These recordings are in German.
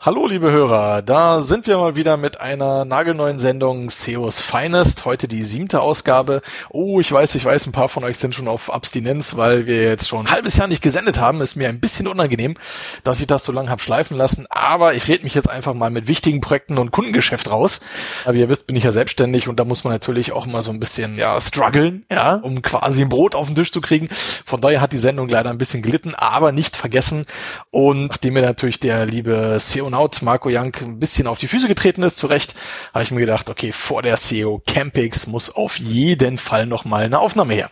Hallo, liebe Hörer, da sind wir mal wieder mit einer nagelneuen Sendung SEOs Finest. Heute die siebte Ausgabe. Oh, ich weiß, ich weiß, ein paar von euch sind schon auf Abstinenz, weil wir jetzt schon ein halbes Jahr nicht gesendet haben. Ist mir ein bisschen unangenehm, dass ich das so lange habe schleifen lassen. Aber ich rede mich jetzt einfach mal mit wichtigen Projekten und Kundengeschäft raus. Aber ihr wisst, bin ich ja selbstständig und da muss man natürlich auch mal so ein bisschen, ja, strugglen, ja, um quasi ein Brot auf den Tisch zu kriegen. Von daher hat die Sendung leider ein bisschen gelitten, aber nicht vergessen. Und nachdem mir natürlich der liebe SEO Astronaut Marco Jank ein bisschen auf die Füße getreten ist, zu Recht, habe ich mir gedacht, okay, vor der SEO Campix muss auf jeden Fall nochmal eine Aufnahme her.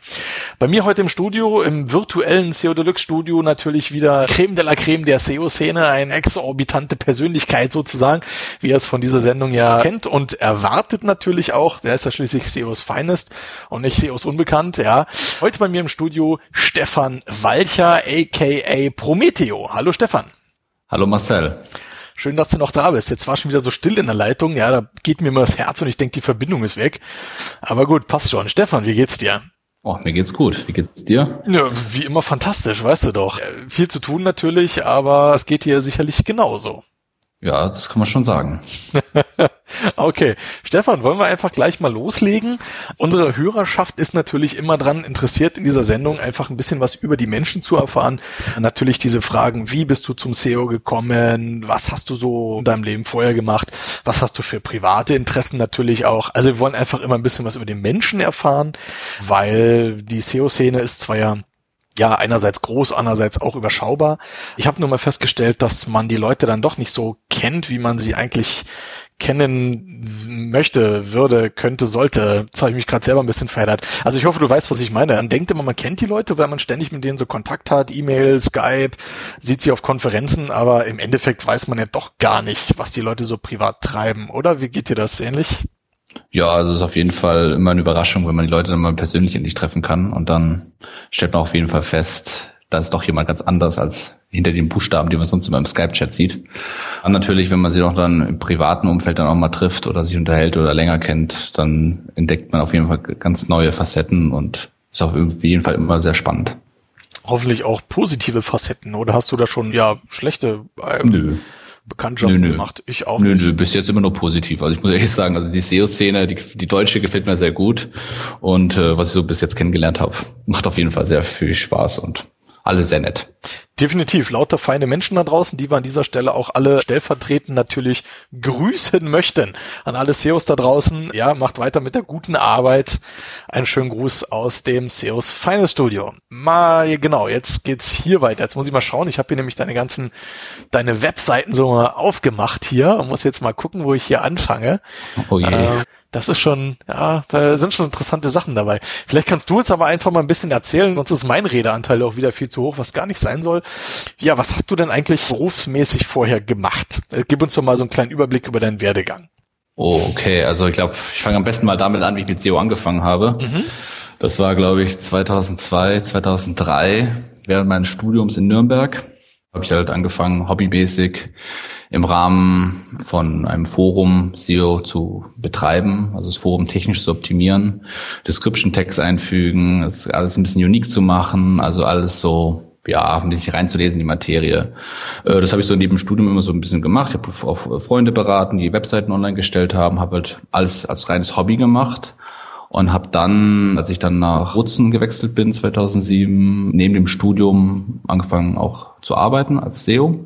Bei mir heute im Studio, im virtuellen SEO Deluxe Studio natürlich wieder Creme de la Creme der SEO-Szene, eine exorbitante Persönlichkeit sozusagen, wie ihr es von dieser Sendung ja kennt und erwartet natürlich auch, der ist ja schließlich SEOs Finest und nicht SEOs Unbekannt, ja. Heute bei mir im Studio Stefan Walcher, aka Prometheo. Hallo Stefan. Hallo Marcel. Schön, dass du noch da bist. Jetzt war schon wieder so still in der Leitung. Ja, da geht mir immer das Herz und ich denke, die Verbindung ist weg. Aber gut, passt schon. Stefan, wie geht's dir? Oh, mir geht's gut. Wie geht's dir? Ja, wie immer fantastisch, weißt du doch. Äh, viel zu tun natürlich, aber es geht dir sicherlich genauso. Ja, das kann man schon sagen. okay. Stefan, wollen wir einfach gleich mal loslegen? Unsere Hörerschaft ist natürlich immer dran interessiert, in dieser Sendung einfach ein bisschen was über die Menschen zu erfahren. Natürlich diese Fragen, wie bist du zum SEO gekommen? Was hast du so in deinem Leben vorher gemacht? Was hast du für private Interessen natürlich auch? Also wir wollen einfach immer ein bisschen was über den Menschen erfahren, weil die SEO-Szene ist zwar ja ja, einerseits groß, andererseits auch überschaubar. Ich habe nur mal festgestellt, dass man die Leute dann doch nicht so kennt, wie man sie eigentlich kennen möchte, würde, könnte, sollte. Jetzt habe ich mich gerade selber ein bisschen verheddert. Also ich hoffe, du weißt, was ich meine. Man denkt immer, man kennt die Leute, weil man ständig mit denen so Kontakt hat, E-Mail, Skype, sieht sie auf Konferenzen, aber im Endeffekt weiß man ja doch gar nicht, was die Leute so privat treiben, oder? Wie geht dir das ähnlich? Ja, also es ist auf jeden Fall immer eine Überraschung, wenn man die Leute dann mal persönlich endlich treffen kann und dann stellt man auf jeden Fall fest, da ist doch jemand ganz anders als hinter den Buchstaben, die man sonst immer im Skype-Chat sieht. Und natürlich, wenn man sie auch dann im privaten Umfeld dann auch mal trifft oder sich unterhält oder länger kennt, dann entdeckt man auf jeden Fall ganz neue Facetten und ist auf jeden Fall immer sehr spannend. Hoffentlich auch positive Facetten, oder hast du da schon ja schlechte? Ähm, Nö. Bekanntschaften nö, nö. gemacht. Ich auch nö, nicht. Nö, bis jetzt immer nur positiv. Also ich muss ehrlich sagen, also die SEO-Szene, die, die deutsche gefällt mir sehr gut. Und äh, was ich so bis jetzt kennengelernt habe, macht auf jeden Fall sehr viel Spaß und alle sehr nett. Definitiv, lauter feine Menschen da draußen, die wir an dieser Stelle auch alle stellvertretend natürlich grüßen möchten. An alle SEOs da draußen, ja, macht weiter mit der guten Arbeit. Einen schönen Gruß aus dem SEOs Feines Studio. Mal, genau, jetzt geht's hier weiter. Jetzt muss ich mal schauen, ich habe hier nämlich deine ganzen, deine Webseiten so mal aufgemacht hier und muss jetzt mal gucken, wo ich hier anfange. Oh je. Äh, das ist schon, ja, da sind schon interessante Sachen dabei. Vielleicht kannst du jetzt aber einfach mal ein bisschen erzählen, sonst ist mein Redeanteil auch wieder viel zu hoch, was gar nicht sein soll. Ja, was hast du denn eigentlich berufsmäßig vorher gemacht? Äh, gib uns doch mal so einen kleinen Überblick über deinen Werdegang. Oh, okay. Also ich glaube, ich fange am besten mal damit an, wie ich mit SEO angefangen habe. Mhm. Das war, glaube ich, 2002, 2003, während meines Studiums in Nürnberg. Habe ich halt angefangen, hobbymäßig im Rahmen von einem Forum SEO zu betreiben, also das Forum technisch zu optimieren, Description Tags einfügen, das alles ein bisschen unique zu machen, also alles so ja, ein bisschen reinzulesen in die Materie. Äh, das habe ich so neben dem Studium immer so ein bisschen gemacht. Ich habe auch Freunde beraten, die Webseiten online gestellt haben, habe halt alles als reines Hobby gemacht und habe dann, als ich dann nach Rutzen gewechselt bin 2007, neben dem Studium angefangen auch zu arbeiten als SEO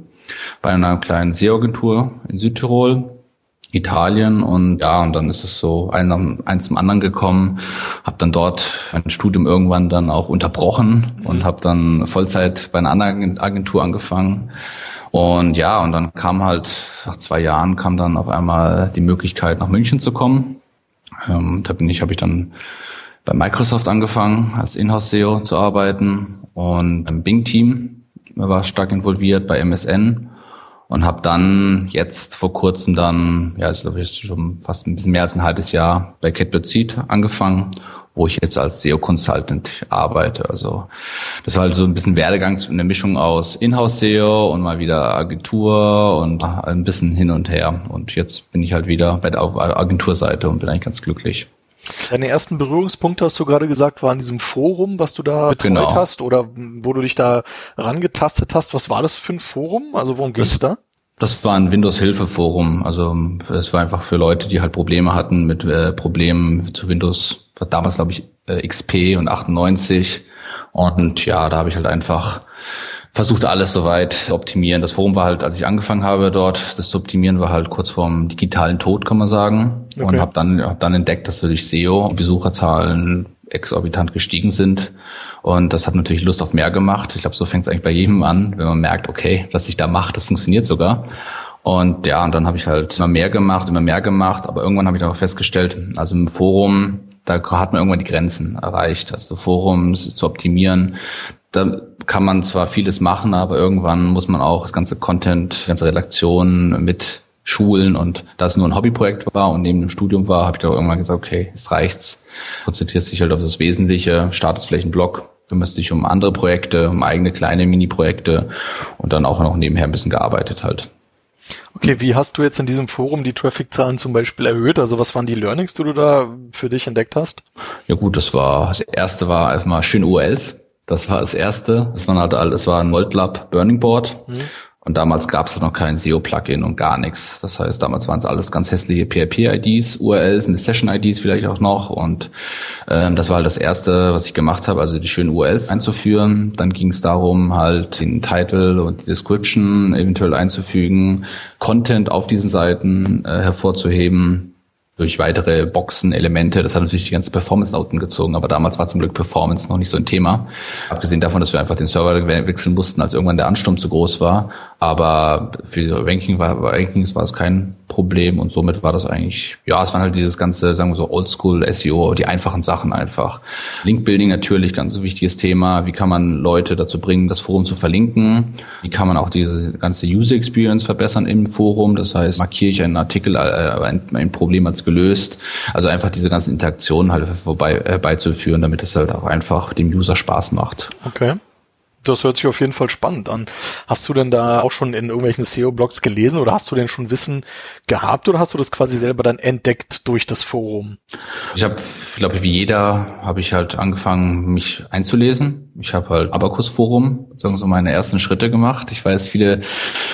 bei einer kleinen SEO-Agentur in Südtirol. Italien und ja, und dann ist es so ein, eins zum anderen gekommen. Habe dann dort mein Studium irgendwann dann auch unterbrochen und habe dann Vollzeit bei einer anderen Agentur angefangen. Und ja, und dann kam halt nach zwei Jahren kam dann auf einmal die Möglichkeit nach München zu kommen. Ähm, da bin ich, habe ich dann bei Microsoft angefangen als Inhouse SEO zu arbeiten. Und im Bing Team war stark involviert bei MSN und habe dann jetzt vor kurzem dann, ja, ist glaube ich schon fast ein bisschen mehr als ein halbes Jahr bei Catbird Seed angefangen, wo ich jetzt als SEO Consultant arbeite. Also das war halt so ein bisschen Werdegang eine Mischung aus Inhouse SEO und mal wieder Agentur und ein bisschen hin und her. Und jetzt bin ich halt wieder bei der Agenturseite und bin eigentlich ganz glücklich. Deine ersten Berührungspunkte, hast du gerade gesagt, waren in diesem Forum, was du da betreut genau. hast oder wo du dich da rangetastet hast. Was war das für ein Forum? Also worum ging es da? Das war ein Windows-Hilfe-Forum. Also es war einfach für Leute, die halt Probleme hatten mit äh, Problemen zu Windows, war damals glaube ich äh, XP und 98. Und ja, da habe ich halt einfach versucht alles soweit zu optimieren. Das Forum war halt, als ich angefangen habe dort, das zu optimieren, war halt kurz vorm digitalen Tod, kann man sagen. Okay. Und habe dann, hab dann entdeckt, dass durch SEO Besucherzahlen exorbitant gestiegen sind. Und das hat natürlich Lust auf mehr gemacht. Ich glaube, so fängt es eigentlich bei jedem an, wenn man merkt, okay, was ich da mache, das funktioniert sogar. Und ja, und dann habe ich halt immer mehr gemacht, immer mehr gemacht. Aber irgendwann habe ich dann auch festgestellt, also im Forum, da hat man irgendwann die Grenzen erreicht. Also Forums zu optimieren, da kann man zwar vieles machen, aber irgendwann muss man auch das ganze Content, die ganze Redaktion mit Schulen und da es nur ein Hobbyprojekt war und neben dem Studium war, habe ich da irgendwann gesagt, okay, jetzt reicht's. Konzentrierst dich halt auf das Wesentliche, startest vielleicht einen Blog, kümmerst dich um andere Projekte, um eigene kleine Mini-Projekte und dann auch noch nebenher ein bisschen gearbeitet halt. Okay, wie hast du jetzt in diesem Forum die Traffic-Zahlen zum Beispiel erhöht? Also was waren die Learnings, die du da für dich entdeckt hast? Ja gut, das war, das erste war erstmal schön URLs. Das war das erste. Das war halt, das war ein Voltlab Burning Board. Mhm. Und damals gab es halt noch kein SEO-Plugin und gar nichts. Das heißt, damals waren es alles ganz hässliche PHP-IDs, URLs mit Session-IDs vielleicht auch noch. Und ähm, das war halt das Erste, was ich gemacht habe, also die schönen URLs einzuführen. Dann ging es darum, halt den Title und die Description eventuell einzufügen, Content auf diesen Seiten äh, hervorzuheben durch weitere Boxen, Elemente. Das hat natürlich die ganze Performance nach unten gezogen, aber damals war zum Glück Performance noch nicht so ein Thema. Abgesehen davon, dass wir einfach den Server wechseln mussten, als irgendwann der Ansturm zu groß war. Aber für die Ranking war, Rankings war es kein Problem und somit war das eigentlich, ja, es waren halt dieses ganze, sagen wir so, Oldschool SEO, die einfachen Sachen einfach. Linkbuilding natürlich, ganz wichtiges Thema. Wie kann man Leute dazu bringen, das Forum zu verlinken? Wie kann man auch diese ganze User Experience verbessern im Forum? Das heißt, markiere ich einen Artikel, äh, ein, ein Problem als gelöst. Also einfach diese ganzen Interaktionen halt vorbei, äh, beizuführen, damit es halt auch einfach dem User Spaß macht. Okay. Das hört sich auf jeden Fall spannend an. Hast du denn da auch schon in irgendwelchen SEO-Blogs gelesen oder hast du denn schon Wissen gehabt oder hast du das quasi selber dann entdeckt durch das Forum? Ich habe, glaube wie jeder, habe ich halt angefangen, mich einzulesen. Ich habe halt Abacus-Forum, sagen so, meine ersten Schritte gemacht. Ich weiß, viele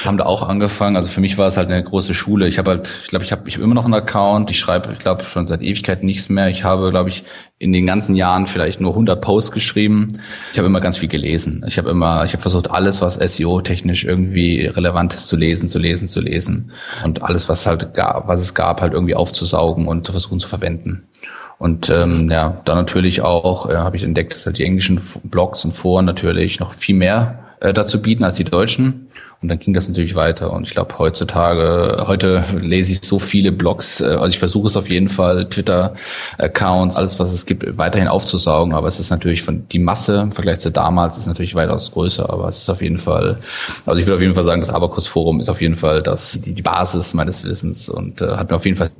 haben da auch angefangen. Also für mich war es halt eine große Schule. Ich habe halt, ich glaube, ich habe ich hab immer noch einen Account. Ich schreibe, ich glaube, schon seit Ewigkeiten nichts mehr. Ich habe, glaube ich, in den ganzen Jahren vielleicht nur 100 Posts geschrieben. Ich habe immer ganz viel gelesen. Ich habe immer, ich habe versucht, alles, was SEO-technisch irgendwie relevant ist, zu lesen, zu lesen, zu lesen. Und alles, was halt gab, was es gab, halt irgendwie aufzusaugen und zu versuchen zu verwenden. Und ähm, ja, dann natürlich auch äh, habe ich entdeckt, dass halt die englischen Blogs und Foren natürlich noch viel mehr äh, dazu bieten als die deutschen. Und dann ging das natürlich weiter. Und ich glaube, heutzutage, heute lese ich so viele Blogs, äh, also ich versuche es auf jeden Fall, Twitter-Accounts, alles, was es gibt, weiterhin aufzusaugen. Aber es ist natürlich von die Masse im Vergleich zu damals ist natürlich weitaus größer. Aber es ist auf jeden Fall, also ich würde auf jeden Fall sagen, das Abacus-Forum ist auf jeden Fall das, die, die Basis meines Wissens und äh, hat mir auf jeden Fall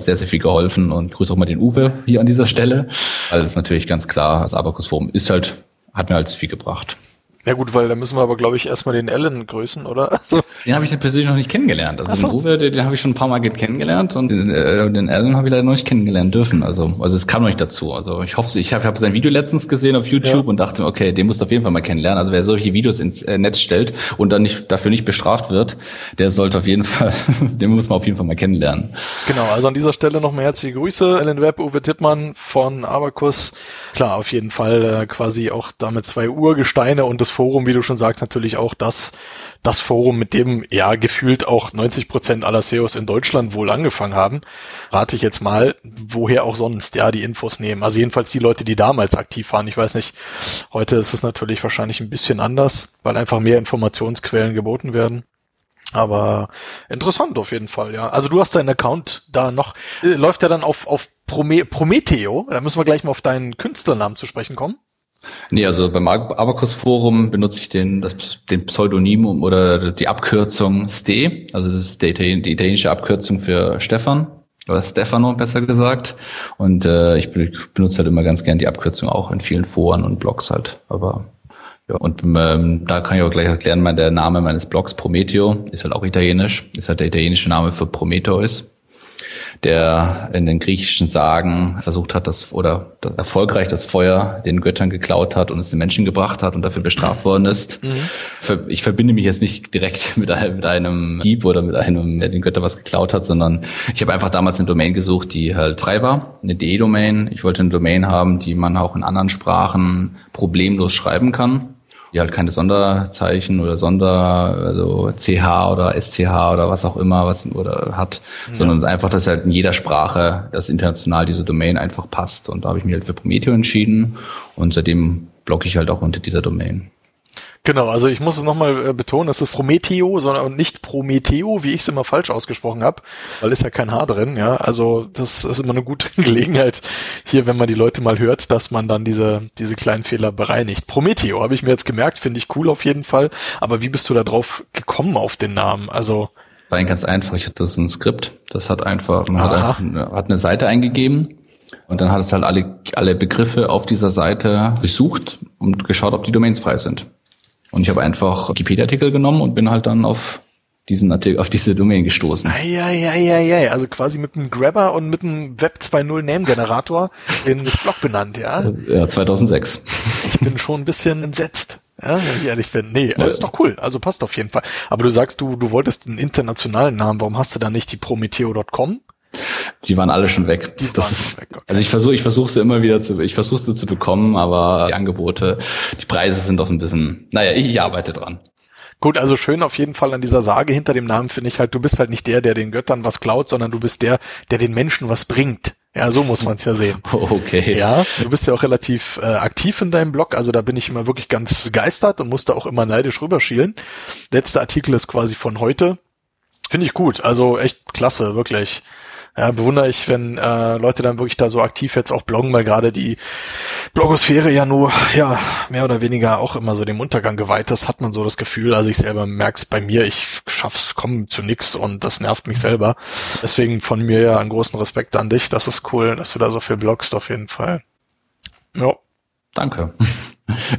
sehr, sehr viel geholfen und grüße auch mal den Uwe hier an dieser Stelle. Weil es natürlich ganz klar, das Abacus Forum ist halt, hat mir halt viel gebracht. Ja gut, weil da müssen wir aber, glaube ich, erstmal den Ellen grüßen, oder? Also, den habe ich persönlich noch nicht kennengelernt. Also so. den Uwe, den, den habe ich schon ein paar Mal kennengelernt und den, äh, den Ellen habe ich leider noch nicht kennengelernt dürfen. Also, also es kam noch nicht dazu. Also ich hoffe, ich habe hab sein Video letztens gesehen auf YouTube ja. und dachte, okay, den musst du auf jeden Fall mal kennenlernen. Also wer solche Videos ins äh, Netz stellt und dann nicht dafür nicht bestraft wird, der sollte auf jeden Fall, den muss man auf jeden Fall mal kennenlernen. Genau, also an dieser Stelle nochmal herzliche Grüße, Ellen Webb, Uwe Tippmann von Abacus. Klar, auf jeden Fall äh, quasi auch damit zwei Urgesteine und das Forum, wie du schon sagst, natürlich auch das, das Forum, mit dem ja gefühlt auch 90 Prozent aller SEOs in Deutschland wohl angefangen haben. Rate ich jetzt mal, woher auch sonst ja die Infos nehmen. Also jedenfalls die Leute, die damals aktiv waren. Ich weiß nicht, heute ist es natürlich wahrscheinlich ein bisschen anders, weil einfach mehr Informationsquellen geboten werden. Aber interessant auf jeden Fall, ja. Also du hast deinen Account da noch. Äh, läuft der dann auf, auf Prome Prometheo? Da müssen wir gleich mal auf deinen Künstlernamen zu sprechen kommen. Nee, also beim Abacus Forum benutze ich den, das, den Pseudonym oder die Abkürzung STE. Also das ist die, die italienische Abkürzung für Stefan. Oder Stefano besser gesagt. Und äh, ich benutze halt immer ganz gern die Abkürzung auch in vielen Foren und Blogs halt. Aber ja, und ähm, da kann ich auch gleich erklären, mein, der Name meines Blogs Prometheo ist halt auch italienisch, ist halt der italienische Name für Prometheus. Der in den griechischen Sagen versucht hat, das oder das, erfolgreich das Feuer den Göttern geklaut hat und es den Menschen gebracht hat und dafür bestraft worden ist. Mhm. Ich verbinde mich jetzt nicht direkt mit einem, mit einem Dieb oder mit einem, der den Götter was geklaut hat, sondern ich habe einfach damals eine Domain gesucht, die halt frei war, eine DE-Domain. Ich wollte eine Domain haben, die man auch in anderen Sprachen problemlos schreiben kann die halt keine Sonderzeichen oder Sonder, also CH oder SCH oder was auch immer was oder hat, ja. sondern einfach, dass halt in jeder Sprache das international diese Domain einfach passt. Und da habe ich mich halt für Prometeo entschieden und seitdem blocke ich halt auch unter dieser Domain. Genau, also ich muss es nochmal äh, betonen, es ist Prometheo, sondern nicht Prometheo, wie ich es immer falsch ausgesprochen habe, weil ist ja kein H drin, ja. Also das ist immer eine gute Gelegenheit hier, wenn man die Leute mal hört, dass man dann diese, diese kleinen Fehler bereinigt. Prometheo habe ich mir jetzt gemerkt, finde ich cool auf jeden Fall. Aber wie bist du da drauf gekommen auf den Namen? Also war eigentlich ganz einfach. Ich hatte so ein Skript, das hat einfach, man hat einfach eine, hat eine Seite eingegeben und dann hat es halt alle, alle Begriffe auf dieser Seite durchsucht und geschaut, ob die Domains frei sind. Und ich habe einfach Wikipedia-Artikel genommen und bin halt dann auf diesen Artikel, auf diese Domain gestoßen. Ja, ja, ja, ja, also quasi mit einem Grabber und mit einem Web 2.0 Name-Generator in das Blog benannt, ja? Ja, 2006. Ich bin schon ein bisschen entsetzt. Ja, wenn ich ehrlich bin. Nee, ja. ist doch cool. Also passt auf jeden Fall. Aber du sagst, du, du wolltest einen internationalen Namen. Warum hast du da nicht die Prometheo.com? Die waren alle schon weg. Die das ist, weg okay. Also ich versuche, ich versuche sie immer wieder zu, ich versuche sie zu bekommen, aber die Angebote, die Preise sind doch ein bisschen, naja, ich, ich arbeite dran. Gut, also schön auf jeden Fall an dieser Sage hinter dem Namen finde ich halt, du bist halt nicht der, der den Göttern was klaut, sondern du bist der, der den Menschen was bringt. Ja, so muss man es ja sehen. Okay. Ja, du bist ja auch relativ äh, aktiv in deinem Blog, also da bin ich immer wirklich ganz begeistert und musste auch immer neidisch rüberschielen. Letzter Artikel ist quasi von heute. Finde ich gut, also echt klasse, wirklich ja, bewundere ich, wenn äh, Leute dann wirklich da so aktiv jetzt auch bloggen, weil gerade die Blogosphäre ja nur, ja, mehr oder weniger auch immer so dem Untergang geweiht ist, hat man so das Gefühl. Also ich selber merke es bei mir, ich schaff's, komme zu nix und das nervt mich selber. Deswegen von mir ja einen großen Respekt an dich. Das ist cool, dass du da so viel bloggst auf jeden Fall. Ja. Danke.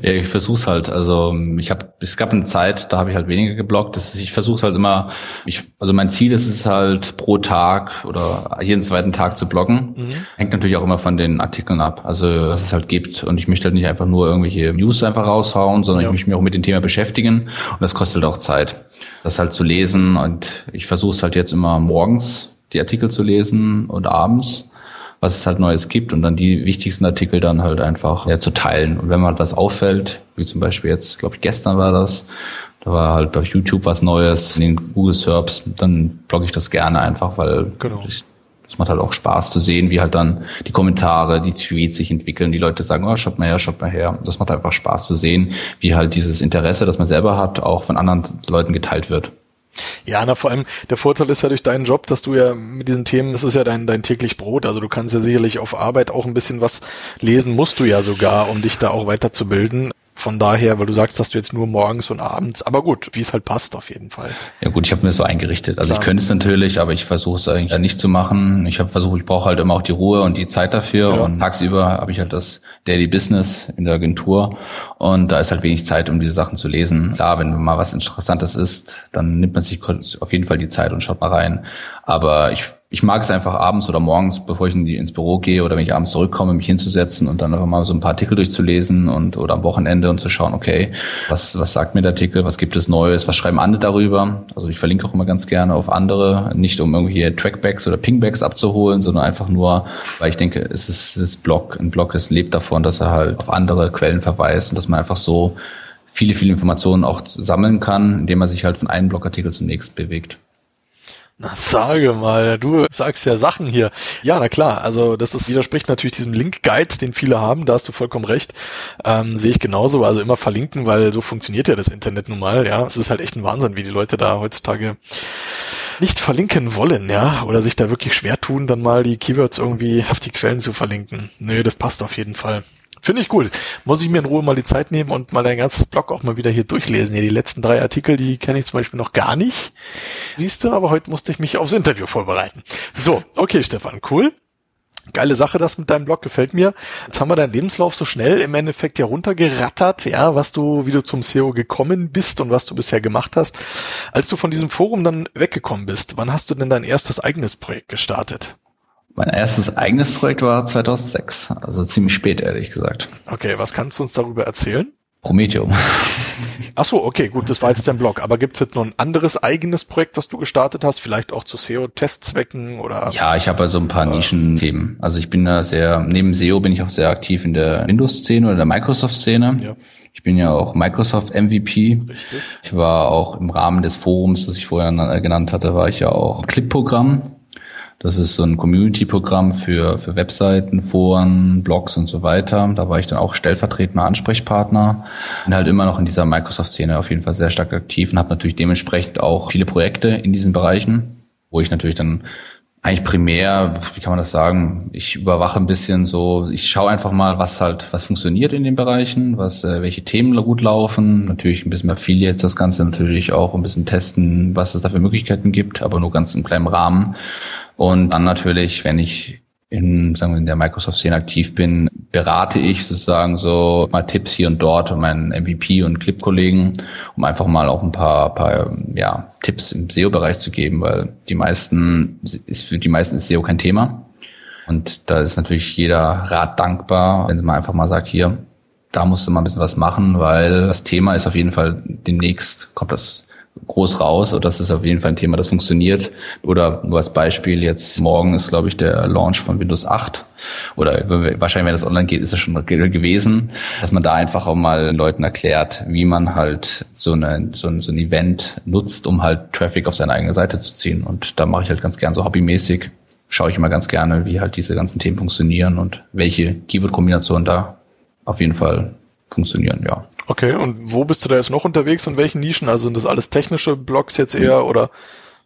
Ja, ich versuch's halt. Also ich habe, es gab eine Zeit, da habe ich halt weniger geblockt. Das ist, ich versuche halt immer. Ich, also mein Ziel ist es halt pro Tag oder jeden zweiten Tag zu bloggen. Mhm. Hängt natürlich auch immer von den Artikeln ab. Also was es halt gibt. Und ich möchte halt nicht einfach nur irgendwelche News einfach raushauen, sondern ja. ich möchte mich auch mit dem Thema beschäftigen. Und das kostet halt auch Zeit, das halt zu lesen. Und ich versuche es halt jetzt immer morgens die Artikel zu lesen und abends was es halt Neues gibt und dann die wichtigsten Artikel dann halt einfach ja, zu teilen. Und wenn mal halt was auffällt, wie zum Beispiel jetzt, glaube ich, gestern war das, da war halt bei YouTube was Neues in den Google Serbs, dann blogge ich das gerne einfach, weil genau. ich, es macht halt auch Spaß zu sehen, wie halt dann die Kommentare, die Tweets sich entwickeln. Die Leute sagen, oh, schaut mal her, schaut mal her. Das macht einfach Spaß zu sehen, wie halt dieses Interesse, das man selber hat, auch von anderen Leuten geteilt wird. Ja, na vor allem der Vorteil ist ja durch deinen Job, dass du ja mit diesen Themen, das ist ja dein, dein täglich Brot, also du kannst ja sicherlich auf Arbeit auch ein bisschen was lesen, musst du ja sogar, um dich da auch weiterzubilden. Von daher, weil du sagst, dass du jetzt nur morgens und abends, aber gut, wie es halt passt auf jeden Fall. Ja gut, ich habe mir so eingerichtet. Also Klar. ich könnte es natürlich, aber ich versuche es eigentlich nicht zu machen. Ich habe versucht, ich brauche halt immer auch die Ruhe und die Zeit dafür ja. und tagsüber habe ich halt das Daily Business in der Agentur und da ist halt wenig Zeit, um diese Sachen zu lesen. Klar, wenn mal was Interessantes ist, dann nimmt man sich auf jeden Fall die Zeit und schaut mal rein. Aber ich ich mag es einfach abends oder morgens, bevor ich in die, ins Büro gehe oder wenn ich abends zurückkomme, mich hinzusetzen und dann einfach mal so ein paar Artikel durchzulesen und oder am Wochenende und zu schauen, okay, was, was sagt mir der Artikel, was gibt es Neues, was schreiben andere darüber? Also ich verlinke auch immer ganz gerne auf andere, nicht um irgendwie Trackbacks oder Pingbacks abzuholen, sondern einfach nur, weil ich denke, es ist das Blog, ein Blog ist, lebt davon, dass er halt auf andere Quellen verweist und dass man einfach so viele, viele Informationen auch sammeln kann, indem man sich halt von einem Blogartikel zum nächsten bewegt. Na, sage mal, du sagst ja Sachen hier. Ja, na klar, also das ist, widerspricht natürlich diesem Link-Guide, den viele haben, da hast du vollkommen recht. Ähm, sehe ich genauso, also immer verlinken, weil so funktioniert ja das Internet nun mal, ja. Es ist halt echt ein Wahnsinn, wie die Leute da heutzutage nicht verlinken wollen, ja, oder sich da wirklich schwer tun, dann mal die Keywords irgendwie auf die Quellen zu verlinken. Nö, das passt auf jeden Fall. Finde ich gut. Muss ich mir in Ruhe mal die Zeit nehmen und mal dein ganzes Blog auch mal wieder hier durchlesen. Hier die letzten drei Artikel, die kenne ich zum Beispiel noch gar nicht. Siehst du, aber heute musste ich mich aufs Interview vorbereiten. So, okay, Stefan, cool. Geile Sache, das mit deinem Blog gefällt mir. Jetzt haben wir deinen Lebenslauf so schnell im Endeffekt ja runtergerattert, ja, was du, wie du zum SEO gekommen bist und was du bisher gemacht hast. Als du von diesem Forum dann weggekommen bist, wann hast du denn dein erstes eigenes Projekt gestartet? Mein erstes eigenes Projekt war 2006, also ziemlich spät, ehrlich gesagt. Okay, was kannst du uns darüber erzählen? Prometheum. Ach so, okay, gut, das war jetzt dein Blog. Aber gibt es jetzt noch ein anderes eigenes Projekt, was du gestartet hast? Vielleicht auch zu SEO-Testzwecken oder? Ja, ich habe also ein paar Nischenthemen. Also ich bin da sehr, neben SEO bin ich auch sehr aktiv in der Windows-Szene oder der Microsoft-Szene. Ja. Ich bin ja auch Microsoft MVP. Richtig. Ich war auch im Rahmen des Forums, das ich vorher genannt hatte, war ich ja auch Clip-Programm. Das ist so ein Community-Programm für, für Webseiten, Foren, Blogs und so weiter. Da war ich dann auch stellvertretender Ansprechpartner. Bin halt immer noch in dieser Microsoft-Szene auf jeden Fall sehr stark aktiv und habe natürlich dementsprechend auch viele Projekte in diesen Bereichen, wo ich natürlich dann eigentlich primär, wie kann man das sagen, ich überwache ein bisschen so, ich schaue einfach mal, was halt, was funktioniert in den Bereichen, was, äh, welche Themen gut laufen, natürlich ein bisschen Affiliates, das Ganze natürlich auch ein bisschen testen, was es da für Möglichkeiten gibt, aber nur ganz im kleinen Rahmen und dann natürlich, wenn ich in, sagen wir, in der Microsoft-Szene aktiv bin, berate ich sozusagen so mal Tipps hier und dort meinen MVP und Clip-Kollegen, um einfach mal auch ein paar, paar ja, Tipps im SEO-Bereich zu geben, weil die meisten, ist für die meisten ist SEO kein Thema. Und da ist natürlich jeder Rat dankbar, wenn man einfach mal sagt, hier, da musst du mal ein bisschen was machen, weil das Thema ist auf jeden Fall demnächst kommt das groß raus. Und das ist auf jeden Fall ein Thema, das funktioniert. Oder nur als Beispiel, jetzt morgen ist, glaube ich, der Launch von Windows 8. Oder wahrscheinlich, wenn das online geht, ist es schon gewesen, dass man da einfach auch mal den Leuten erklärt, wie man halt so, eine, so, ein, so ein Event nutzt, um halt Traffic auf seine eigene Seite zu ziehen. Und da mache ich halt ganz gern so hobbymäßig. Schaue ich immer ganz gerne, wie halt diese ganzen Themen funktionieren und welche Keyword-Kombinationen da auf jeden Fall funktionieren, ja. Okay, und wo bist du da jetzt noch unterwegs? In welchen Nischen? Also sind das alles technische Blogs jetzt eher oder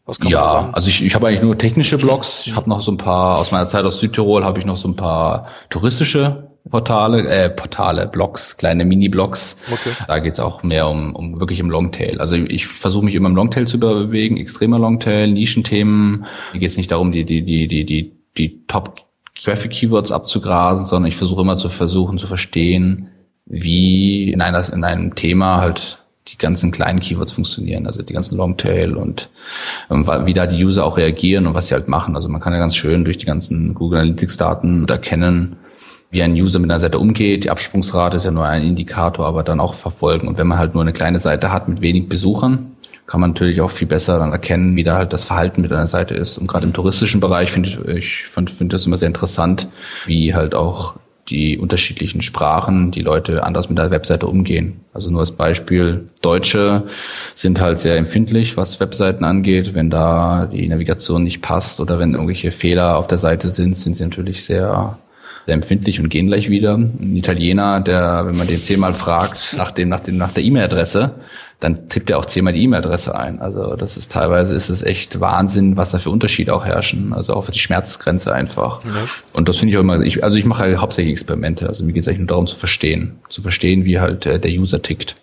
was kann ja, man sagen? also ich, ich habe eigentlich nur technische Blogs. Ich habe noch so ein paar, aus meiner Zeit aus Südtirol habe ich noch so ein paar touristische Portale, äh, Portale, Blogs, kleine Mini-Blogs. Okay. Da geht's auch mehr um, um wirklich im Longtail. Also ich versuche mich immer im Longtail zu bewegen, extremer Longtail, Nischenthemen. Hier geht's nicht darum, die, die, die, die, die, die Top Traffic Keywords abzugrasen, sondern ich versuche immer zu versuchen zu verstehen, wie in, einer, in einem Thema halt die ganzen kleinen Keywords funktionieren, also die ganzen Longtail und ähm, wie da die User auch reagieren und was sie halt machen. Also man kann ja ganz schön durch die ganzen Google Analytics Daten erkennen, wie ein User mit einer Seite umgeht. Die Absprungsrate ist ja nur ein Indikator, aber dann auch verfolgen. Und wenn man halt nur eine kleine Seite hat mit wenig Besuchern, kann man natürlich auch viel besser dann erkennen, wie da halt das Verhalten mit einer Seite ist. Und gerade im touristischen Bereich finde ich, ich finde find das immer sehr interessant, wie halt auch die unterschiedlichen Sprachen, die Leute anders mit der Webseite umgehen. Also nur als Beispiel, Deutsche sind halt sehr empfindlich, was Webseiten angeht. Wenn da die Navigation nicht passt oder wenn irgendwelche Fehler auf der Seite sind, sind sie natürlich sehr sehr empfindlich und gehen gleich wieder. Ein Italiener, der, wenn man den zehnmal fragt nach dem, nach dem, nach der E-Mail-Adresse, dann tippt er auch zehnmal die E-Mail-Adresse ein. Also das ist teilweise ist es echt Wahnsinn, was da für Unterschiede auch herrschen. Also auch für die Schmerzgrenze einfach. Ja. Und das finde ich auch immer, ich, also ich mache halt hauptsächlich Experimente. Also mir geht es eigentlich nur darum zu verstehen, zu verstehen, wie halt äh, der User tickt.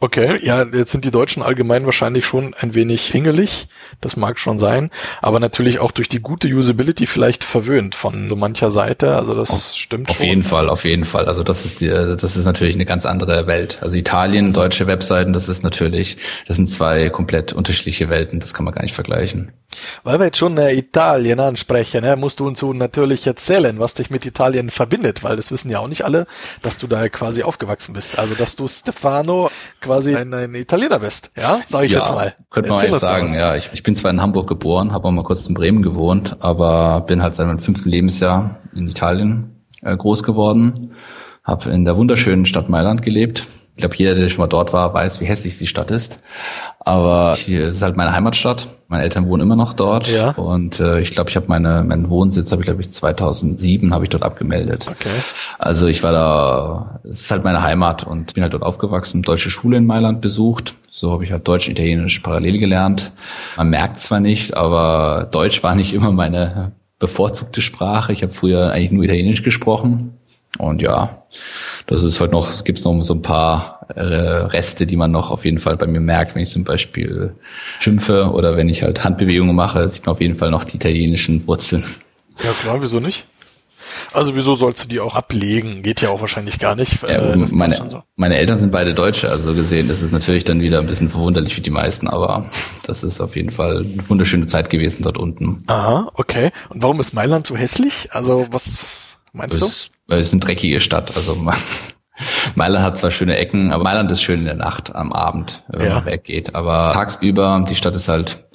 Okay, ja, jetzt sind die Deutschen allgemein wahrscheinlich schon ein wenig hingelig, das mag schon sein, aber natürlich auch durch die gute Usability vielleicht verwöhnt von so mancher Seite, also das auf, stimmt auf schon. Auf jeden Fall, auf jeden Fall, also das ist die, das ist natürlich eine ganz andere Welt. Also Italien, deutsche Webseiten, das ist natürlich, das sind zwei komplett unterschiedliche Welten, das kann man gar nicht vergleichen. Weil wir jetzt schon äh, Italien ansprechen, ne, musst du uns so natürlich erzählen, was dich mit Italien verbindet, weil das wissen ja auch nicht alle, dass du da quasi aufgewachsen bist. Also, dass du Stefano quasi ein, ein Italiener bist, ja, sage ich ja, jetzt mal. Könnte man eigentlich sagen, ja. Ich, ich bin zwar in Hamburg geboren, habe auch mal kurz in Bremen gewohnt, aber bin halt seit meinem fünften Lebensjahr in Italien äh, groß geworden, habe in der wunderschönen Stadt Mailand gelebt ich glaube, jeder, der schon mal dort war, weiß, wie hässlich die Stadt ist. Aber es ist halt meine Heimatstadt. Meine Eltern wohnen immer noch dort. Ja. Und äh, ich glaube, ich habe meine meinen Wohnsitz habe ich glaube ich 2007 habe ich dort abgemeldet. Okay. Also ich war da. Es ist halt meine Heimat und bin halt dort aufgewachsen. Deutsche Schule in Mailand besucht. So habe ich halt Deutsch, Italienisch parallel gelernt. Man merkt zwar nicht, aber Deutsch war nicht immer meine bevorzugte Sprache. Ich habe früher eigentlich nur Italienisch gesprochen. Und ja, das ist heute noch, gibt es noch so ein paar äh, Reste, die man noch auf jeden Fall bei mir merkt, wenn ich zum Beispiel schimpfe oder wenn ich halt Handbewegungen mache, sieht man auf jeden Fall noch die italienischen Wurzeln. Ja klar, wieso nicht? Also wieso sollst du die auch ablegen? Geht ja auch wahrscheinlich gar nicht. Ja, äh, meine, so. meine Eltern sind beide Deutsche, also gesehen, das ist natürlich dann wieder ein bisschen verwunderlich für die meisten, aber das ist auf jeden Fall eine wunderschöne Zeit gewesen dort unten. Aha, okay. Und warum ist Mailand so hässlich? Also was meinst es, du? Es ist eine dreckige Stadt, also Mailand hat zwar schöne Ecken, aber Mailand ist schön in der Nacht, am Abend, wenn ja. man weggeht. Aber tagsüber, die Stadt ist halt